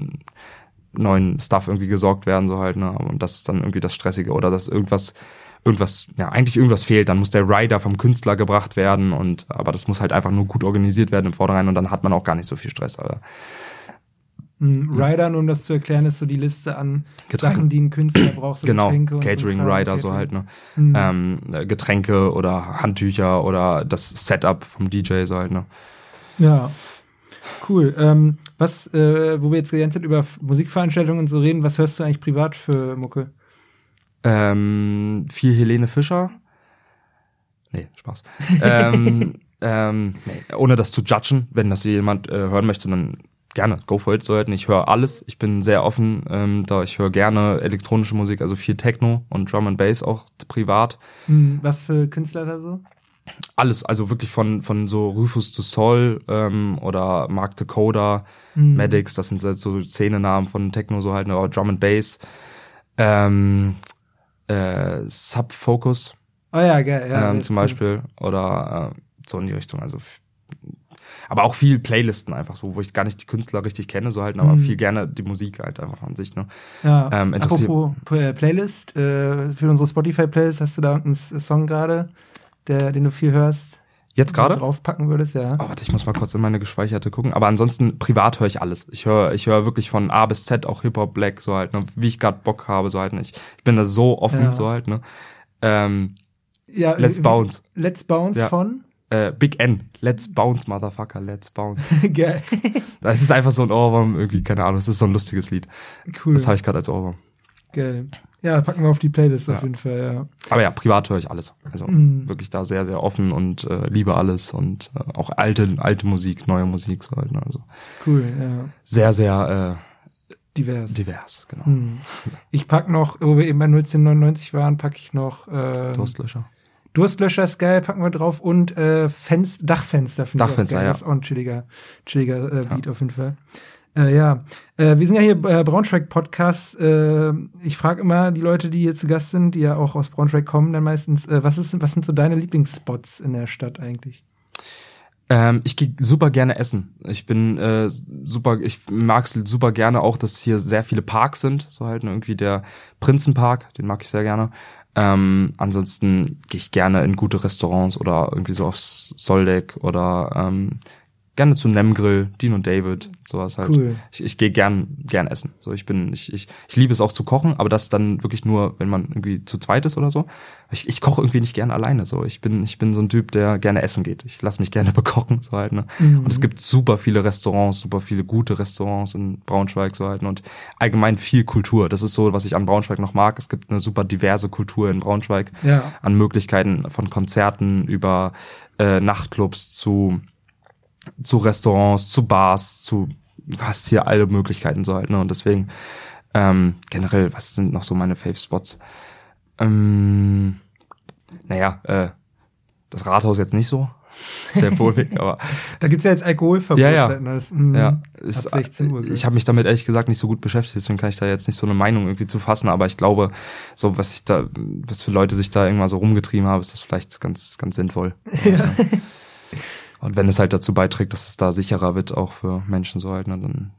neuen Stuff irgendwie gesorgt werden, so halt, ne? Und das ist dann irgendwie das Stressige oder dass irgendwas, irgendwas, ja, eigentlich irgendwas fehlt, dann muss der Rider vom Künstler gebracht werden und aber das muss halt einfach nur gut organisiert werden im Vornherein und dann hat man auch gar nicht so viel Stress. Aber, Rider, nur um das zu erklären, ist so die Liste an Getränke. Sachen, die ein Künstler braucht. So [CLEARS THROAT] genau, Getränke Catering so Rider, so halt, ne? Mhm. Ähm, Getränke oder Handtücher oder das Setup vom DJ, so halt, ne? Ja. Cool. Ähm, was, äh, wo wir jetzt die ganze Zeit über Musikveranstaltungen und so reden, was hörst du eigentlich privat für Mucke? Ähm, viel Helene Fischer. Nee, Spaß. [LAUGHS] ähm, ähm, nee, ohne das zu judgen, wenn das jemand äh, hören möchte, dann gerne, go for it. So halt. Ich höre alles. Ich bin sehr offen, ähm, da ich höre gerne elektronische Musik, also viel Techno und Drum and Bass auch privat. Hm, was für Künstler da so? alles, also wirklich von, von so Rufus to Sol ähm, oder Mark Dakota, mhm. Maddox, das sind halt so Szenenamen von Techno, so halt, oder Drum and Bass. Ähm, äh, Sub Focus. Oh ja, geil, ja. Ähm, zum Beispiel. Oder äh, so in die Richtung. Also Aber auch viel Playlisten einfach so, wo ich gar nicht die Künstler richtig kenne, so halt, aber Mhm. viel gerne die Musik halt einfach an sich, ne? Ja, Ähm, apropos P- Playlist, äh, für unsere Spotify-Playlist hast du da einen Song gerade, den du viel hörst? Jetzt gerade? Draufpacken würdest, ja. Oh, warte, ich muss mal kurz in meine gespeicherte gucken. Aber ansonsten privat höre ich alles. Ich höre, ich höre wirklich von A bis Z auch Hip Hop, Black so halt, ne? Wie ich gerade Bock habe, so halt. Ne? Ich, bin da so offen, Ja. so halt, ne? Ähm, ja Let's wie- Bounce. Let's Bounce Ja. von? Äh, Big N. Let's Bounce, Motherfucker, Let's Bounce. [LAUGHS] Geil. Das ist einfach so ein Ohrwurm, irgendwie, keine Ahnung. Das ist so ein lustiges Lied. Cool. Das habe ich gerade als Ohrwurm. Geil. Ja, packen wir auf die Playlist auf Ja. jeden Fall, ja. Aber ja, privat höre ich alles. Also Mhm. wirklich da sehr, sehr offen und äh, liebe alles und äh, auch alte, alte Musik, neue Musik, so halt. Ne? Also Cool, ja. sehr, sehr Divers. äh, divers, genau. Hm. Ich pack noch, wo wir eben bei 1999 waren, packe ich noch äh, Durstlöscher. Durstlöscher ist geil, packen wir drauf und äh, Fenst Dachfenster finde ich Dachfenster, geil. ja. Das ist auch ein chilliger, chilliger äh, Beat auf jeden Fall. Äh, ja, äh, wir sind ja hier äh, Braunschweig Podcast. Äh, ich frage immer die Leute, die hier zu Gast sind, die ja auch aus Braunschweig kommen, dann meistens, äh, was ist, was sind so deine Lieblingsspots in der Stadt eigentlich? Ähm, ich gehe super gerne essen. Ich bin äh, super, ich mag es super gerne auch, dass hier sehr viele Parks sind. So halt ne, irgendwie der Prinzenpark, den mag ich sehr gerne. Ähm, ansonsten gehe ich gerne in gute Restaurants oder irgendwie so aufs Soldeck oder ähm, gerne zu Nemgrill, Dean und David, sowas halt. Cool. Ich, ich gehe gern gern essen. So ich bin ich, ich ich liebe es auch zu kochen, aber das dann wirklich nur, wenn man irgendwie zu zweit ist oder so. Ich, ich koche irgendwie nicht gerne alleine so. Ich bin ich bin so ein Typ, der gerne essen geht. Ich lasse mich gerne [LAUGHS] bekochen so halt, ne? Mhm. Und es gibt super viele Restaurants, super viele gute Restaurants in Braunschweig so halt ne? und allgemein viel Kultur. Das ist so, was ich an Braunschweig noch mag. Es gibt eine super diverse Kultur in Braunschweig Ja. an Möglichkeiten von Konzerten über äh, Nachtclubs zu zu Restaurants, zu Bars, zu du hast hier alle Möglichkeiten so halt, ne? Und deswegen ähm, generell, was sind noch so meine Fave-Spots? Ähm, naja, äh, das Rathaus jetzt nicht so, [LAUGHS] der Polweg, [LAUGHS] aber Da gibt's ja jetzt Alkoholverbot. Ja, ja. seit neues. Mhm. ja, Ab ist, 16 Uhr. ich habe mich damit ehrlich gesagt nicht so gut beschäftigt, deswegen kann ich da jetzt nicht so eine Meinung irgendwie zu fassen, aber ich glaube, so was ich da, was für Leute sich da irgendwann so rumgetrieben haben, ist das vielleicht ganz, ganz sinnvoll. [LAUGHS] Ja. Und wenn es halt dazu beiträgt, dass es da sicherer wird, auch für Menschen so halt, ne, dann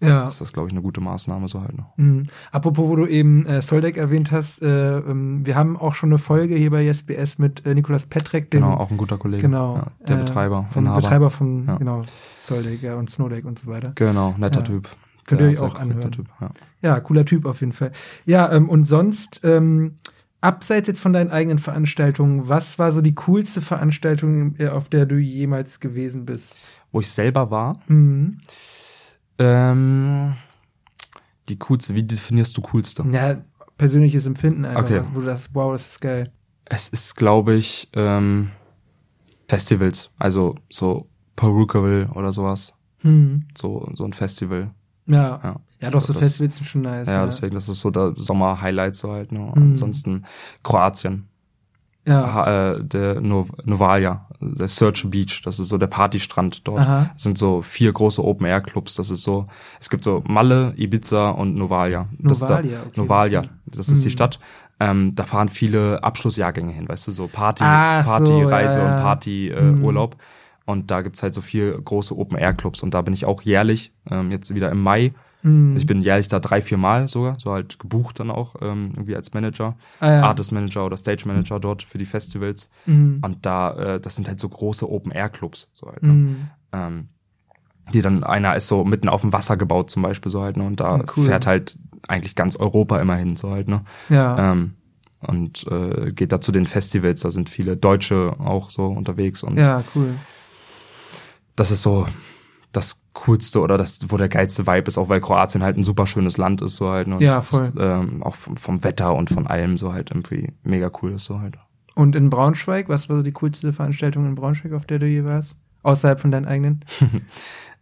ja. ist das, glaube ich, eine gute Maßnahme so halt. Ne. Mhm. Apropos, wo du eben äh, Soldeck erwähnt hast, äh, ähm, wir haben auch schon eine Folge hier bei SBS mit äh, Nikolas Petrek, dem Genau, auch ein guter Kollege. genau, Ja, der äh, Betreiber. vom Inhaber. Betreiber von Ja. genau Soldeck ja, und Snowdeck und so weiter. Genau, netter Ja. Typ. Könnt ihr euch auch anhören. Typ, ja. Ja, cooler Typ auf jeden Fall. Ja, ähm, und sonst ähm, abseits jetzt von deinen eigenen Veranstaltungen, was war so die coolste Veranstaltung, äh, auf der du jemals gewesen bist? Wo ich selber war, Mhm. ähm, die coolste, wie definierst du coolste? Ja, persönliches Empfinden einfach, Okay. wo du das, wow, das ist geil. Es ist, glaube ich, ähm, Festivals, also so Perukaville oder sowas. Mhm. So, so ein Festival. Ja. Ja, Ja, doch, so Das- Festivals sind schon nice. ja, deswegen, das ist so der Sommer-Highlight so halt. Ne? Mhm. Ansonsten Kroatien. Ja. Ha, äh, der no Novalia, der Search Beach, das ist so der Partystrand dort. Aha. Das sind so vier große Open-Air-Clubs. Das ist so, es gibt so Malle, Ibiza und Novalia. Das ist Novalia, da, okay, Novalia, das das ist die Mhm. Stadt. Ähm, da fahren viele Abschlussjahrgänge hin, weißt du, so Party, Ach so, Partyreise ja, ja. und Partyurlaub. Mhm. Äh, Urlaub. Und da gibt's halt so vier große Open-Air-Clubs. Und da bin ich auch jährlich, ähm, jetzt wieder im Mai. Mhm. Also ich bin jährlich da drei, vier Mal sogar, so halt gebucht dann auch, ähm, irgendwie als Manager, ah, ja. Artist Manager oder Stage Manager dort für die Festivals. Mhm. Und da, äh, das sind halt so große Open-Air-Clubs, so halt, ne? Mhm. ähm, die dann einer ist so mitten auf dem Wasser gebaut zum Beispiel so halt ne und da Ja, cool. fährt halt eigentlich ganz Europa immer hin so halt ne Ja. ähm, und äh, geht da zu den Festivals da sind viele Deutsche auch so unterwegs und ja, cool. Das ist so das coolste oder das wo der geilste Vibe ist auch weil Kroatien halt ein super schönes Land ist so halt ne? und Ja, das, voll. ähm, auch vom, vom Wetter und von allem so halt irgendwie mega cool ist so halt Und in Braunschweig, was war so die coolste Veranstaltung in Braunschweig, auf der du je warst? Außerhalb von deinen eigenen? [LAUGHS]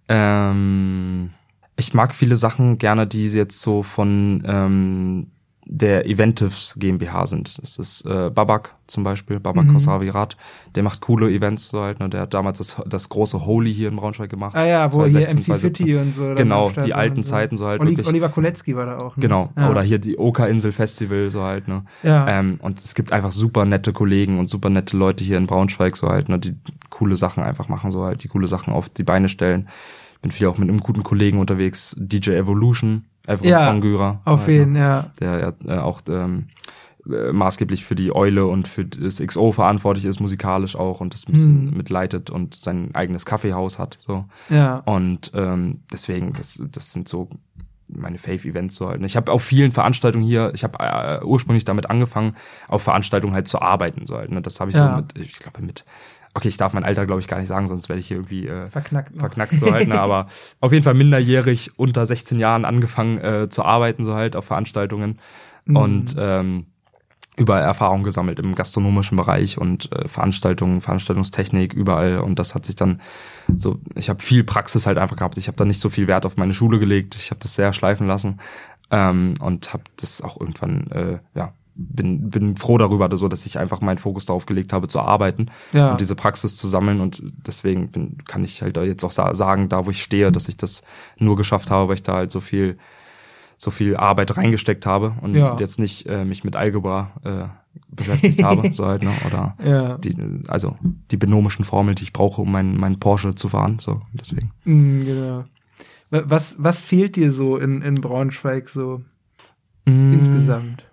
Ähm, ich mag viele Sachen gerne, die jetzt so von ähm, der Eventives GmbH sind. Das ist äh, Babak zum Beispiel, Babak Mhm. aus Ravirat. Der macht coole Events so halt. Ne? Der hat damals das, das große Holy hier in Braunschweig gemacht. Ah ja, wo 2016, hier MC 2017. Fitti und so. Genau, die alten so. Zeiten so halt Oli wirklich. Oliver Kolecki war da auch. Ne? Genau. Ja. Oder hier die Oka-Insel Festival so halt, ne? Ja. Ähm, und es gibt einfach super nette Kollegen und super nette Leute hier in Braunschweig so halt, ne, die coole Sachen einfach machen, so halt, die coole Sachen auf die Beine stellen. Ich bin viel auch mit einem guten Kollegen unterwegs, DJ Evolution, Evron Ja, Songgyra. Auf jeden, ne? ja. Der ja äh, auch ähm, äh, maßgeblich für die Eule und für das XO verantwortlich ist, musikalisch auch und das ein bisschen Mhm. mitleitet und sein eigenes Kaffeehaus hat. So. Ja. Und ähm, deswegen, das, das sind so meine Fave-Events so halt. Ich habe auf vielen Veranstaltungen hier, ich habe äh, ursprünglich damit angefangen, auf Veranstaltungen halt zu arbeiten so halt. Ne? Das habe ich Ja. so mit, ich glaube mit, okay, ich darf mein Alter glaube ich gar nicht sagen, sonst werde ich hier irgendwie äh, Verknackt. Verknackt so halt. Ne? Aber auf jeden Fall minderjährig unter 16 Jahren angefangen äh, zu arbeiten so halt auf Veranstaltungen Mhm. und ähm, überall Erfahrung gesammelt im gastronomischen Bereich und äh, Veranstaltungen, Veranstaltungstechnik überall und das hat sich dann so ich habe viel Praxis halt einfach gehabt. Ich habe da nicht so viel Wert auf meine Schule gelegt. Ich habe das sehr schleifen lassen ähm, und habe das auch irgendwann äh, ja bin bin froh darüber, so dass ich einfach meinen Fokus darauf gelegt habe zu arbeiten Ja. und diese Praxis zu sammeln und deswegen bin, kann ich halt da jetzt auch sa sagen, da wo ich stehe, dass ich das nur geschafft habe, weil ich da halt so viel so viel Arbeit reingesteckt habe und Ja. jetzt nicht äh, mich mit Algebra äh, beschäftigt habe, [LAUGHS] so halt, ne? Oder ja. die, also die binomischen Formeln, die ich brauche, um meinen meinen Porsche zu fahren. So, deswegen. Mhm, genau. Wa- Was, was fehlt dir so in, in Braunschweig so Mm. insgesamt?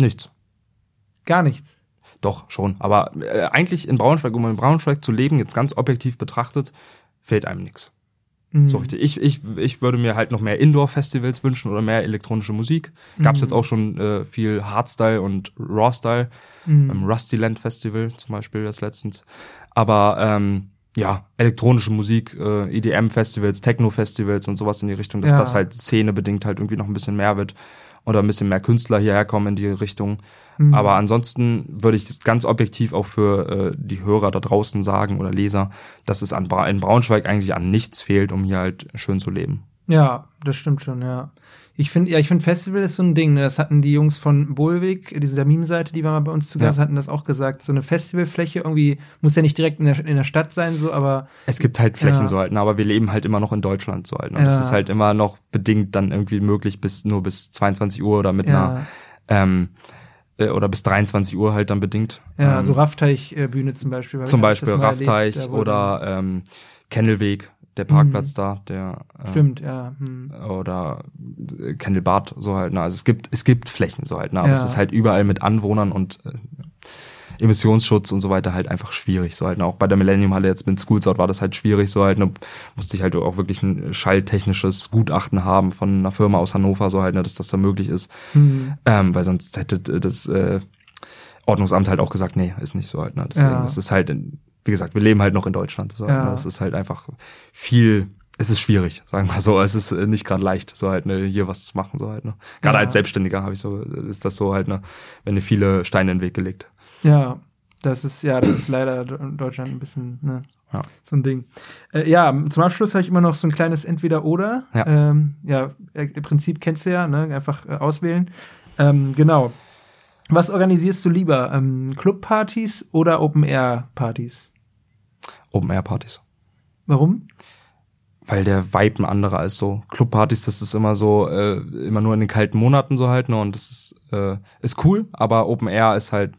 Nichts. Gar nichts. Doch, schon. Aber äh, eigentlich in Braunschweig, um in Braunschweig zu leben, jetzt ganz objektiv betrachtet, fehlt einem nichts. Mhm. So richtig. Ich, ich, ich würde mir halt noch mehr Indoor-Festivals wünschen oder mehr elektronische Musik. Gab's Mhm. jetzt auch schon äh, viel Hardstyle und Rawstyle. Mhm. beim Rustyland Festival zum Beispiel das letztens. Aber ähm, ja, elektronische Musik, äh, EDM-Festivals, Techno-Festivals und sowas in die Richtung, dass Ja. das halt szenebedingt halt irgendwie noch ein bisschen mehr wird oder ein bisschen mehr Künstler hierher kommen in die Richtung. Mhm. Aber ansonsten würde ich das ganz objektiv auch für äh, die Hörer da draußen sagen oder Leser, dass es an Bra in Braunschweig eigentlich an nichts fehlt, um hier halt schön zu leben. Ja, das stimmt schon, ja. Ich finde, ja, ich finde Festival ist so ein Ding, ne? Das hatten die Jungs von Bolwig, diese Meme-Seite, die war mal bei uns zu Gast, Ja. hatten das auch gesagt. So eine Festivalfläche irgendwie, muss ja nicht direkt in der, in der Stadt sein, so, aber Es gibt halt Flächen Ja. so halt, ne, aber wir leben halt immer noch in Deutschland so halt. Ne? Das Ja. ist halt immer noch bedingt dann irgendwie möglich bis nur bis 22 Uhr oder mit einer ähm, äh, oder bis 23 Uhr halt dann bedingt. ja ähm, so Raffteich-Bühne zum Beispiel. zum Beispiel das erlebt, Raffteich wo oder ähm, Kennelweg, der Parkplatz da, der äh, Stimmt, ja. Hm. oder äh, Kennelbad so halt. Ne? Also es gibt es gibt Flächen so halt, ne? aber Ja. es ist halt überall mit Anwohnern und äh, Emissionsschutz und so weiter halt einfach schwierig so halt. Ne? Auch bei der Millennium Halle jetzt mit Schools Out war das halt schwierig so halt. Ne? Musste ich halt auch wirklich ein schalltechnisches Gutachten haben von einer Firma aus Hannover so halt, ne? dass das da möglich ist. Hm. Ähm, weil sonst hätte das äh, Ordnungsamt halt auch gesagt, nee, ist nicht so halt. Ne? Deswegen, Ja. das ist halt, wie gesagt, wir leben halt noch in Deutschland. So, Ja. ne? Das ist halt einfach viel, es ist schwierig, sagen wir so. Es ist äh, nicht gerade leicht, so halt, ne, hier was zu machen, so halt. Ne? Gerade Ja. als Selbstständiger habe ich so, ist das so halt, ne, wenn dir viele Steine in den Weg gelegt. Ja, das ist, ja, das ist leider in Deutschland ein bisschen, ne, Ja. so ein Ding. Äh, ja, zum Abschluss habe ich immer noch so ein kleines Entweder-Oder. Ja. Ähm, ja, äh, im Prinzip kennst du ja, ne, einfach äh, auswählen. Ähm, genau. Was organisierst du lieber? Ähm, Clubpartys oder Open-Air-Partys? Open-Air-Partys. Warum? Weil der Vibe ein anderer ist so. Clubpartys, das ist immer so, äh, immer nur in den kalten Monaten so halt, ne, und das ist, äh, ist cool, aber Open Air ist halt,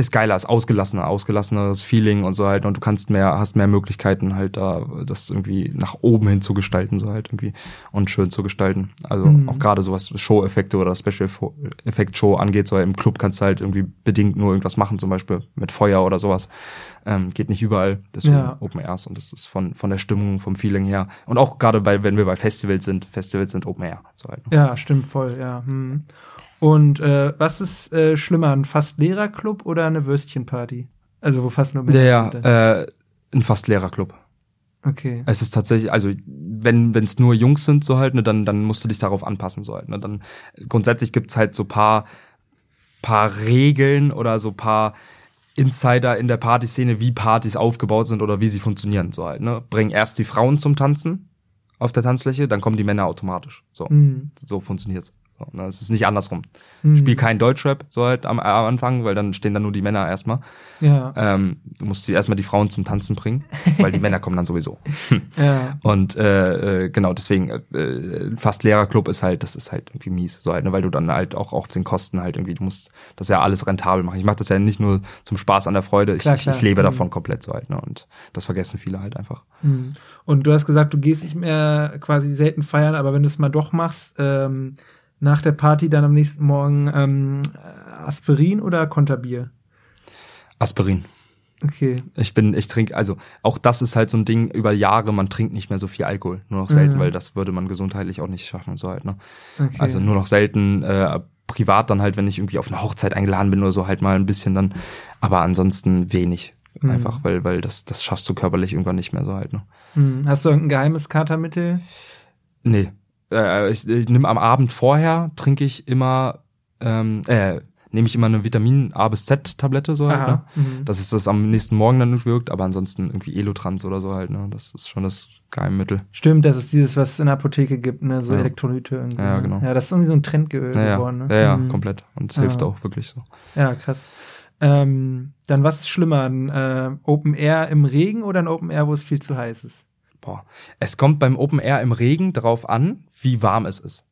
ist geiler, ist ausgelassener, ausgelasseneres Feeling und so halt und du kannst mehr, hast mehr Möglichkeiten halt da, das irgendwie nach oben hin zu gestalten, so halt irgendwie und schön zu gestalten. Also Mhm. auch gerade so was Show-Effekte oder Special-Effekt-Show angeht, so im Club kannst du halt irgendwie bedingt nur irgendwas machen, zum Beispiel mit Feuer oder sowas. Ähm, geht nicht überall, deswegen Ja. Open Airs und das ist von, von der Stimmung, vom Feeling her und auch gerade bei, wenn wir bei Festivals sind, Festivals sind Open Air. So halt. ne? Ja, stimmt voll, ja. Hm. Und äh, was ist äh, schlimmer, ein fast leerer Club oder eine Würstchenparty? Also wo fast nur Männer Ja, sind. ja, äh, ein fast leerer Club. Okay. Es ist tatsächlich, also wenn wenn es nur Jungs sind so halt, ne, dann dann musst du dich darauf anpassen so halt. Ne, dann grundsätzlich gibt's halt so paar paar Regeln oder so paar Insider in der Partyszene, wie Partys aufgebaut sind oder wie sie funktionieren so halt. Ne, bring erst die Frauen zum Tanzen auf der Tanzfläche, dann kommen die Männer automatisch. So Hm. so funktioniert's. So, ne? Es ist nicht andersrum. Mhm. Spiel kein Deutschrap so halt am, am Anfang, weil dann stehen dann nur die Männer erstmal. Ja. Ähm, du musst die erstmal die Frauen zum Tanzen bringen, weil die [LAUGHS] Männer kommen dann sowieso. ja. [LAUGHS] Und äh, äh, genau, deswegen äh, fast Lehrerclub ist halt, das ist halt irgendwie mies, so halt, ne, weil du dann halt auch auf den Kosten halt irgendwie, du musst das ja alles rentabel machen. Ich mache das ja nicht nur zum Spaß an der Freude, ich, Klar, ich, klar. ich lebe Mhm. davon komplett so halt, ne? Und das vergessen viele halt einfach. Mhm. Und du hast gesagt, du gehst nicht mehr quasi selten feiern, aber wenn du es mal doch machst, ähm, nach der Party dann am nächsten Morgen ähm, Aspirin oder Konterbier? Aspirin. Okay. Ich bin, ich trinke, also auch das ist halt so ein Ding über Jahre, man trinkt nicht mehr so viel Alkohol, nur noch selten, Mhm. weil das würde man gesundheitlich auch nicht schaffen, so halt, ne? okay. Also nur noch selten, äh, privat dann halt, wenn ich irgendwie auf eine Hochzeit eingeladen bin oder so, halt mal ein bisschen dann, aber ansonsten wenig. Mhm. Einfach, weil, weil das, das schaffst du körperlich irgendwann nicht mehr so halt, ne? Mhm. Hast du irgendein geheimes Katermittel? Nee. Äh, ich, ich nehme am Abend vorher, trinke ich immer, ähm, äh, nehme ich immer eine Vitamin A bis Z Tablette so halt, ne? Mhm. Das ist das am nächsten Morgen dann wirkt, aber ansonsten irgendwie Elotrans oder so halt, ne? Das ist schon das Geheimmittel. Stimmt, das ist dieses, was es in der Apotheke gibt, ne? So Ja. Elektrolyte irgendwie. Ja, ne? genau. Ja, das ist irgendwie so ein Trend ge Ja, ja, geworden, ne? ja, ja Mhm. komplett. Und es Ja. hilft auch wirklich so. Ja, krass. Ähm, dann was ist schlimmer? Ein äh, Open Air im Regen oder ein Open Air, wo es viel zu heiß ist? Boah. Es kommt beim Open Air im Regen darauf an, wie warm es ist.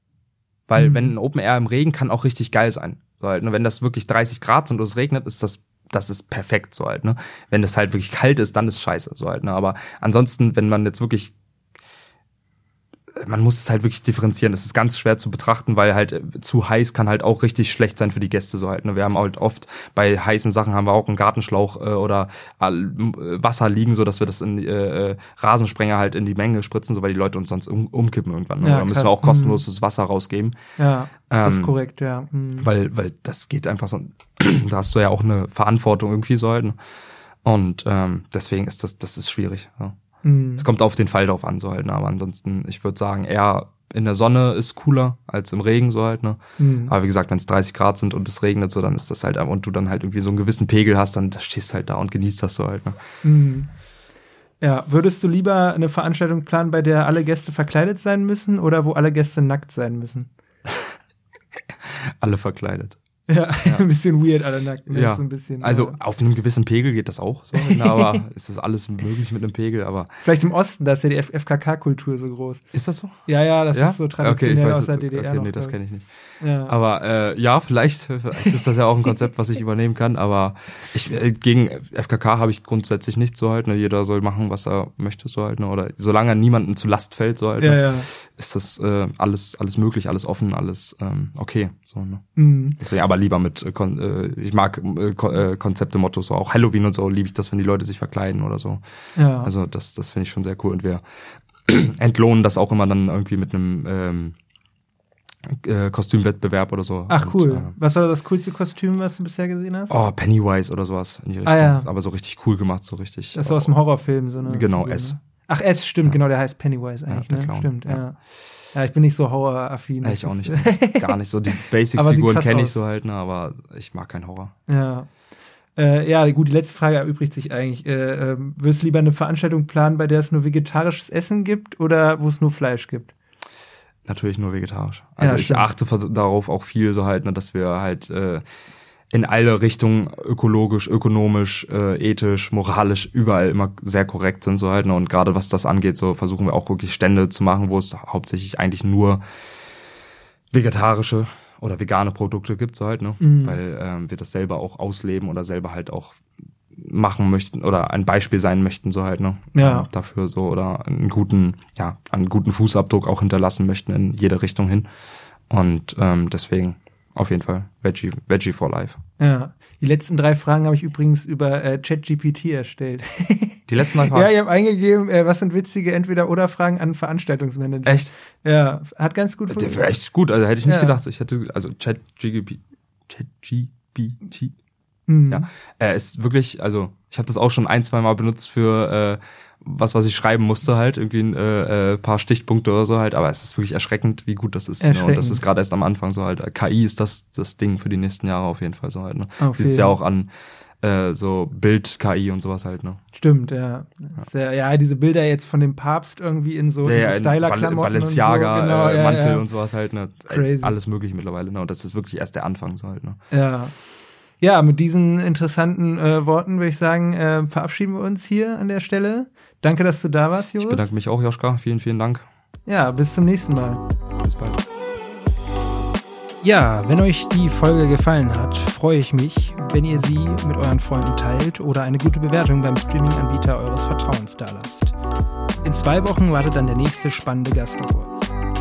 Weil Mhm. wenn ein Open Air im Regen kann auch richtig geil sein. So halt, ne? Wenn das wirklich 30 Grad sind und es regnet, ist das das ist perfekt so halt, ne? Wenn das halt wirklich kalt ist, dann ist scheiße so halt, ne? Aber ansonsten, wenn man jetzt wirklich man muss es halt wirklich differenzieren. Es ist ganz schwer zu betrachten, weil halt äh, zu heiß kann halt auch richtig schlecht sein für die Gäste so halt. Ne? Wir haben halt oft bei heißen Sachen haben wir auch einen Gartenschlauch äh, oder äh, Wasser liegen, so dass wir das in äh, äh, Rasensprenger halt in die Menge spritzen, so weil die Leute uns sonst um, umkippen irgendwann. Ne? Ja, da müssen wir auch kostenloses Wasser rausgeben, Ja, das ist Ähm, korrekt, ja. Mhm. weil weil das geht einfach so. [CLEARS THROAT] da hast du ja auch eine Verantwortung irgendwie so halt. Ne? Und ähm, deswegen ist das das ist schwierig. Ja. Mhm. Es kommt auf den Fall drauf an, so halt, ne? Aber ansonsten, ich würde sagen, eher in der Sonne ist cooler als im Regen, so halt, ne? Mhm. Aber wie gesagt, wenn es 30 Grad sind und es regnet, so, dann ist das halt, und du dann halt irgendwie so einen gewissen Pegel hast, dann stehst du halt da und genießt das so halt, ne? Mhm. Ja, würdest du lieber eine Veranstaltung planen, bei der alle Gäste verkleidet sein müssen oder wo alle Gäste nackt sein müssen? [LAUGHS] Alle verkleidet. [LAUGHS] Ja, ein bisschen weird, alle nackt. Ne? Ja. So bisschen, Also auf einem gewissen Pegel geht das auch so, ne? [LAUGHS] aber es ist alles möglich mit einem Pegel, aber vielleicht im Osten, da ist ja die FKK-Kultur so groß. ist das so? Ja, ja, das ja? ist so traditionell aus der DDR. Okay, noch, nee, das kenne ich nicht. ich. Ja. Aber äh, ja, vielleicht, vielleicht ist das ja auch ein Konzept, was ich [LAUGHS] übernehmen kann. Aber ich äh, gegen FKK habe ich grundsätzlich nichts so halt. Ne? Jeder soll machen, was er möchte so halt. Ne? Oder solange niemandem zu Last fällt so halt, ja, ne? ja. ist das äh, alles alles möglich, alles offen, alles ähm, okay. So, ne? Mhm. Deswegen, aber lieber mit, äh, äh, ich mag äh, äh, Konzepte, Mottos, so auch Halloween und so liebe ich das, wenn die Leute sich verkleiden oder so. ja. Also das, das finde ich schon sehr cool und wir [CLEARS THROAT] entlohnen das auch immer dann irgendwie mit einem ähm, äh, Kostümwettbewerb oder so. Ach und, cool. Äh, Was war das coolste Kostüm, was du bisher gesehen hast? oh, Pennywise oder sowas in die Richtung. Ah, ja. Aber so richtig cool gemacht, so richtig. Das war aus dem Horrorfilm, so eine. Genau, Figur, S. Ne? Ach, S, stimmt, Ja. genau, der heißt Pennywise Ja, eigentlich, der ne? Stimmt, ja. ja. Ja. ich bin nicht so horroraffin. Ja, ich auch nicht. [LAUGHS] ist- Gar nicht so. Die Basic-Figuren kenne ich so halt, ne, aber ich mag keinen Horror. Ja. Äh, ja, gut, die letzte Frage erübrigt sich eigentlich. Äh, ähm, würdest du lieber eine Veranstaltung planen, bei der es nur vegetarisches Essen gibt oder wo es nur Fleisch gibt? Natürlich nur vegetarisch. Also Ja, ich achte darauf auch viel so halt, ne, dass wir halt äh, in alle Richtungen ökologisch, ökonomisch, äh, ethisch, moralisch überall immer sehr korrekt sind so halt. Ne? Und gerade was das angeht, so versuchen wir auch wirklich Stände zu machen, wo es hauptsächlich eigentlich nur vegetarische oder vegane Produkte gibt so halt, ne? Mhm. Weil ähm, wir das selber auch ausleben oder selber halt auch machen möchten oder ein Beispiel sein möchten so halt, ne? Ja. Ähm, Dafür so oder einen guten, ja, einen guten Fußabdruck auch hinterlassen möchten in jede Richtung hin. Und ähm, deswegen auf jeden Fall Veggie, Veggie for Life. Ja. Die letzten drei Fragen habe ich übrigens über äh, ChatGPT erstellt. Die letzten drei [LAUGHS] ja, Fragen. ich habe eingegeben, äh, was sind witzige Entweder-Oder-Fragen an Veranstaltungsmanager. Echt? Ja, hat ganz gut funktioniert. echt gut, also hätte ich nicht Ja. gedacht. Ich hätte, also ChatGPT, ChatGPT, Mhm. Ja, er ist wirklich, also ich habe das auch schon ein, zwei Mal benutzt für äh, was, was ich schreiben musste halt, irgendwie ein äh, äh, paar Stichpunkte oder so halt, aber es ist wirklich erschreckend, wie gut das ist. Ne? Und das ist gerade erst am Anfang so halt. KI ist das das Ding für die nächsten Jahre auf jeden Fall so halt. Ne? Okay. Siehst ja auch an äh, so Bild-KI und sowas halt, ne? Stimmt, ja. Sehr, ja, diese Bilder jetzt von dem Papst irgendwie in so Ja, ja, Styler-Klamotten Bal Balenciaga, und so. Genau, äh, ja, Mantel ja. und sowas halt, ne? Crazy. Alles mögliche mittlerweile, ne? Und das ist wirklich erst der Anfang, so halt, ne? Ja. Ja, mit diesen interessanten äh, Worten würde ich sagen, äh, verabschieden wir uns hier an der Stelle. Danke, dass du da warst, Joris. Ich bedanke mich auch, Joschka. Vielen, vielen Dank. Ja, bis zum nächsten Mal. Bis bald. Ja, wenn euch die Folge gefallen hat, freue ich mich, wenn ihr sie mit euren Freunden teilt oder eine gute Bewertung beim Streaming-Anbieter eures Vertrauens dalasst. In zwei Wochen wartet dann der nächste spannende Gast auf euch.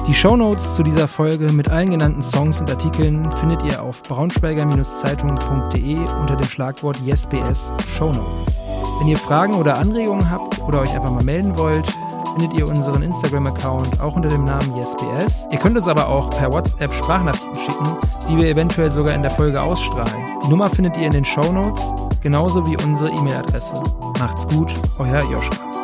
Die Shownotes zu dieser Folge mit allen genannten Songs und Artikeln findet ihr auf braunschweiger-zeitung.de unter dem Schlagwort YesBS Shownotes. Wenn ihr Fragen oder Anregungen habt oder euch einfach mal melden wollt, findet ihr unseren Instagram-Account auch unter dem Namen YesBS. Ihr könnt uns aber auch per WhatsApp Sprachnachrichten schicken, die wir eventuell sogar in der Folge ausstrahlen. Die Nummer findet ihr in den Shownotes, genauso wie unsere E-Mail-Adresse. Macht's gut, euer Joschka.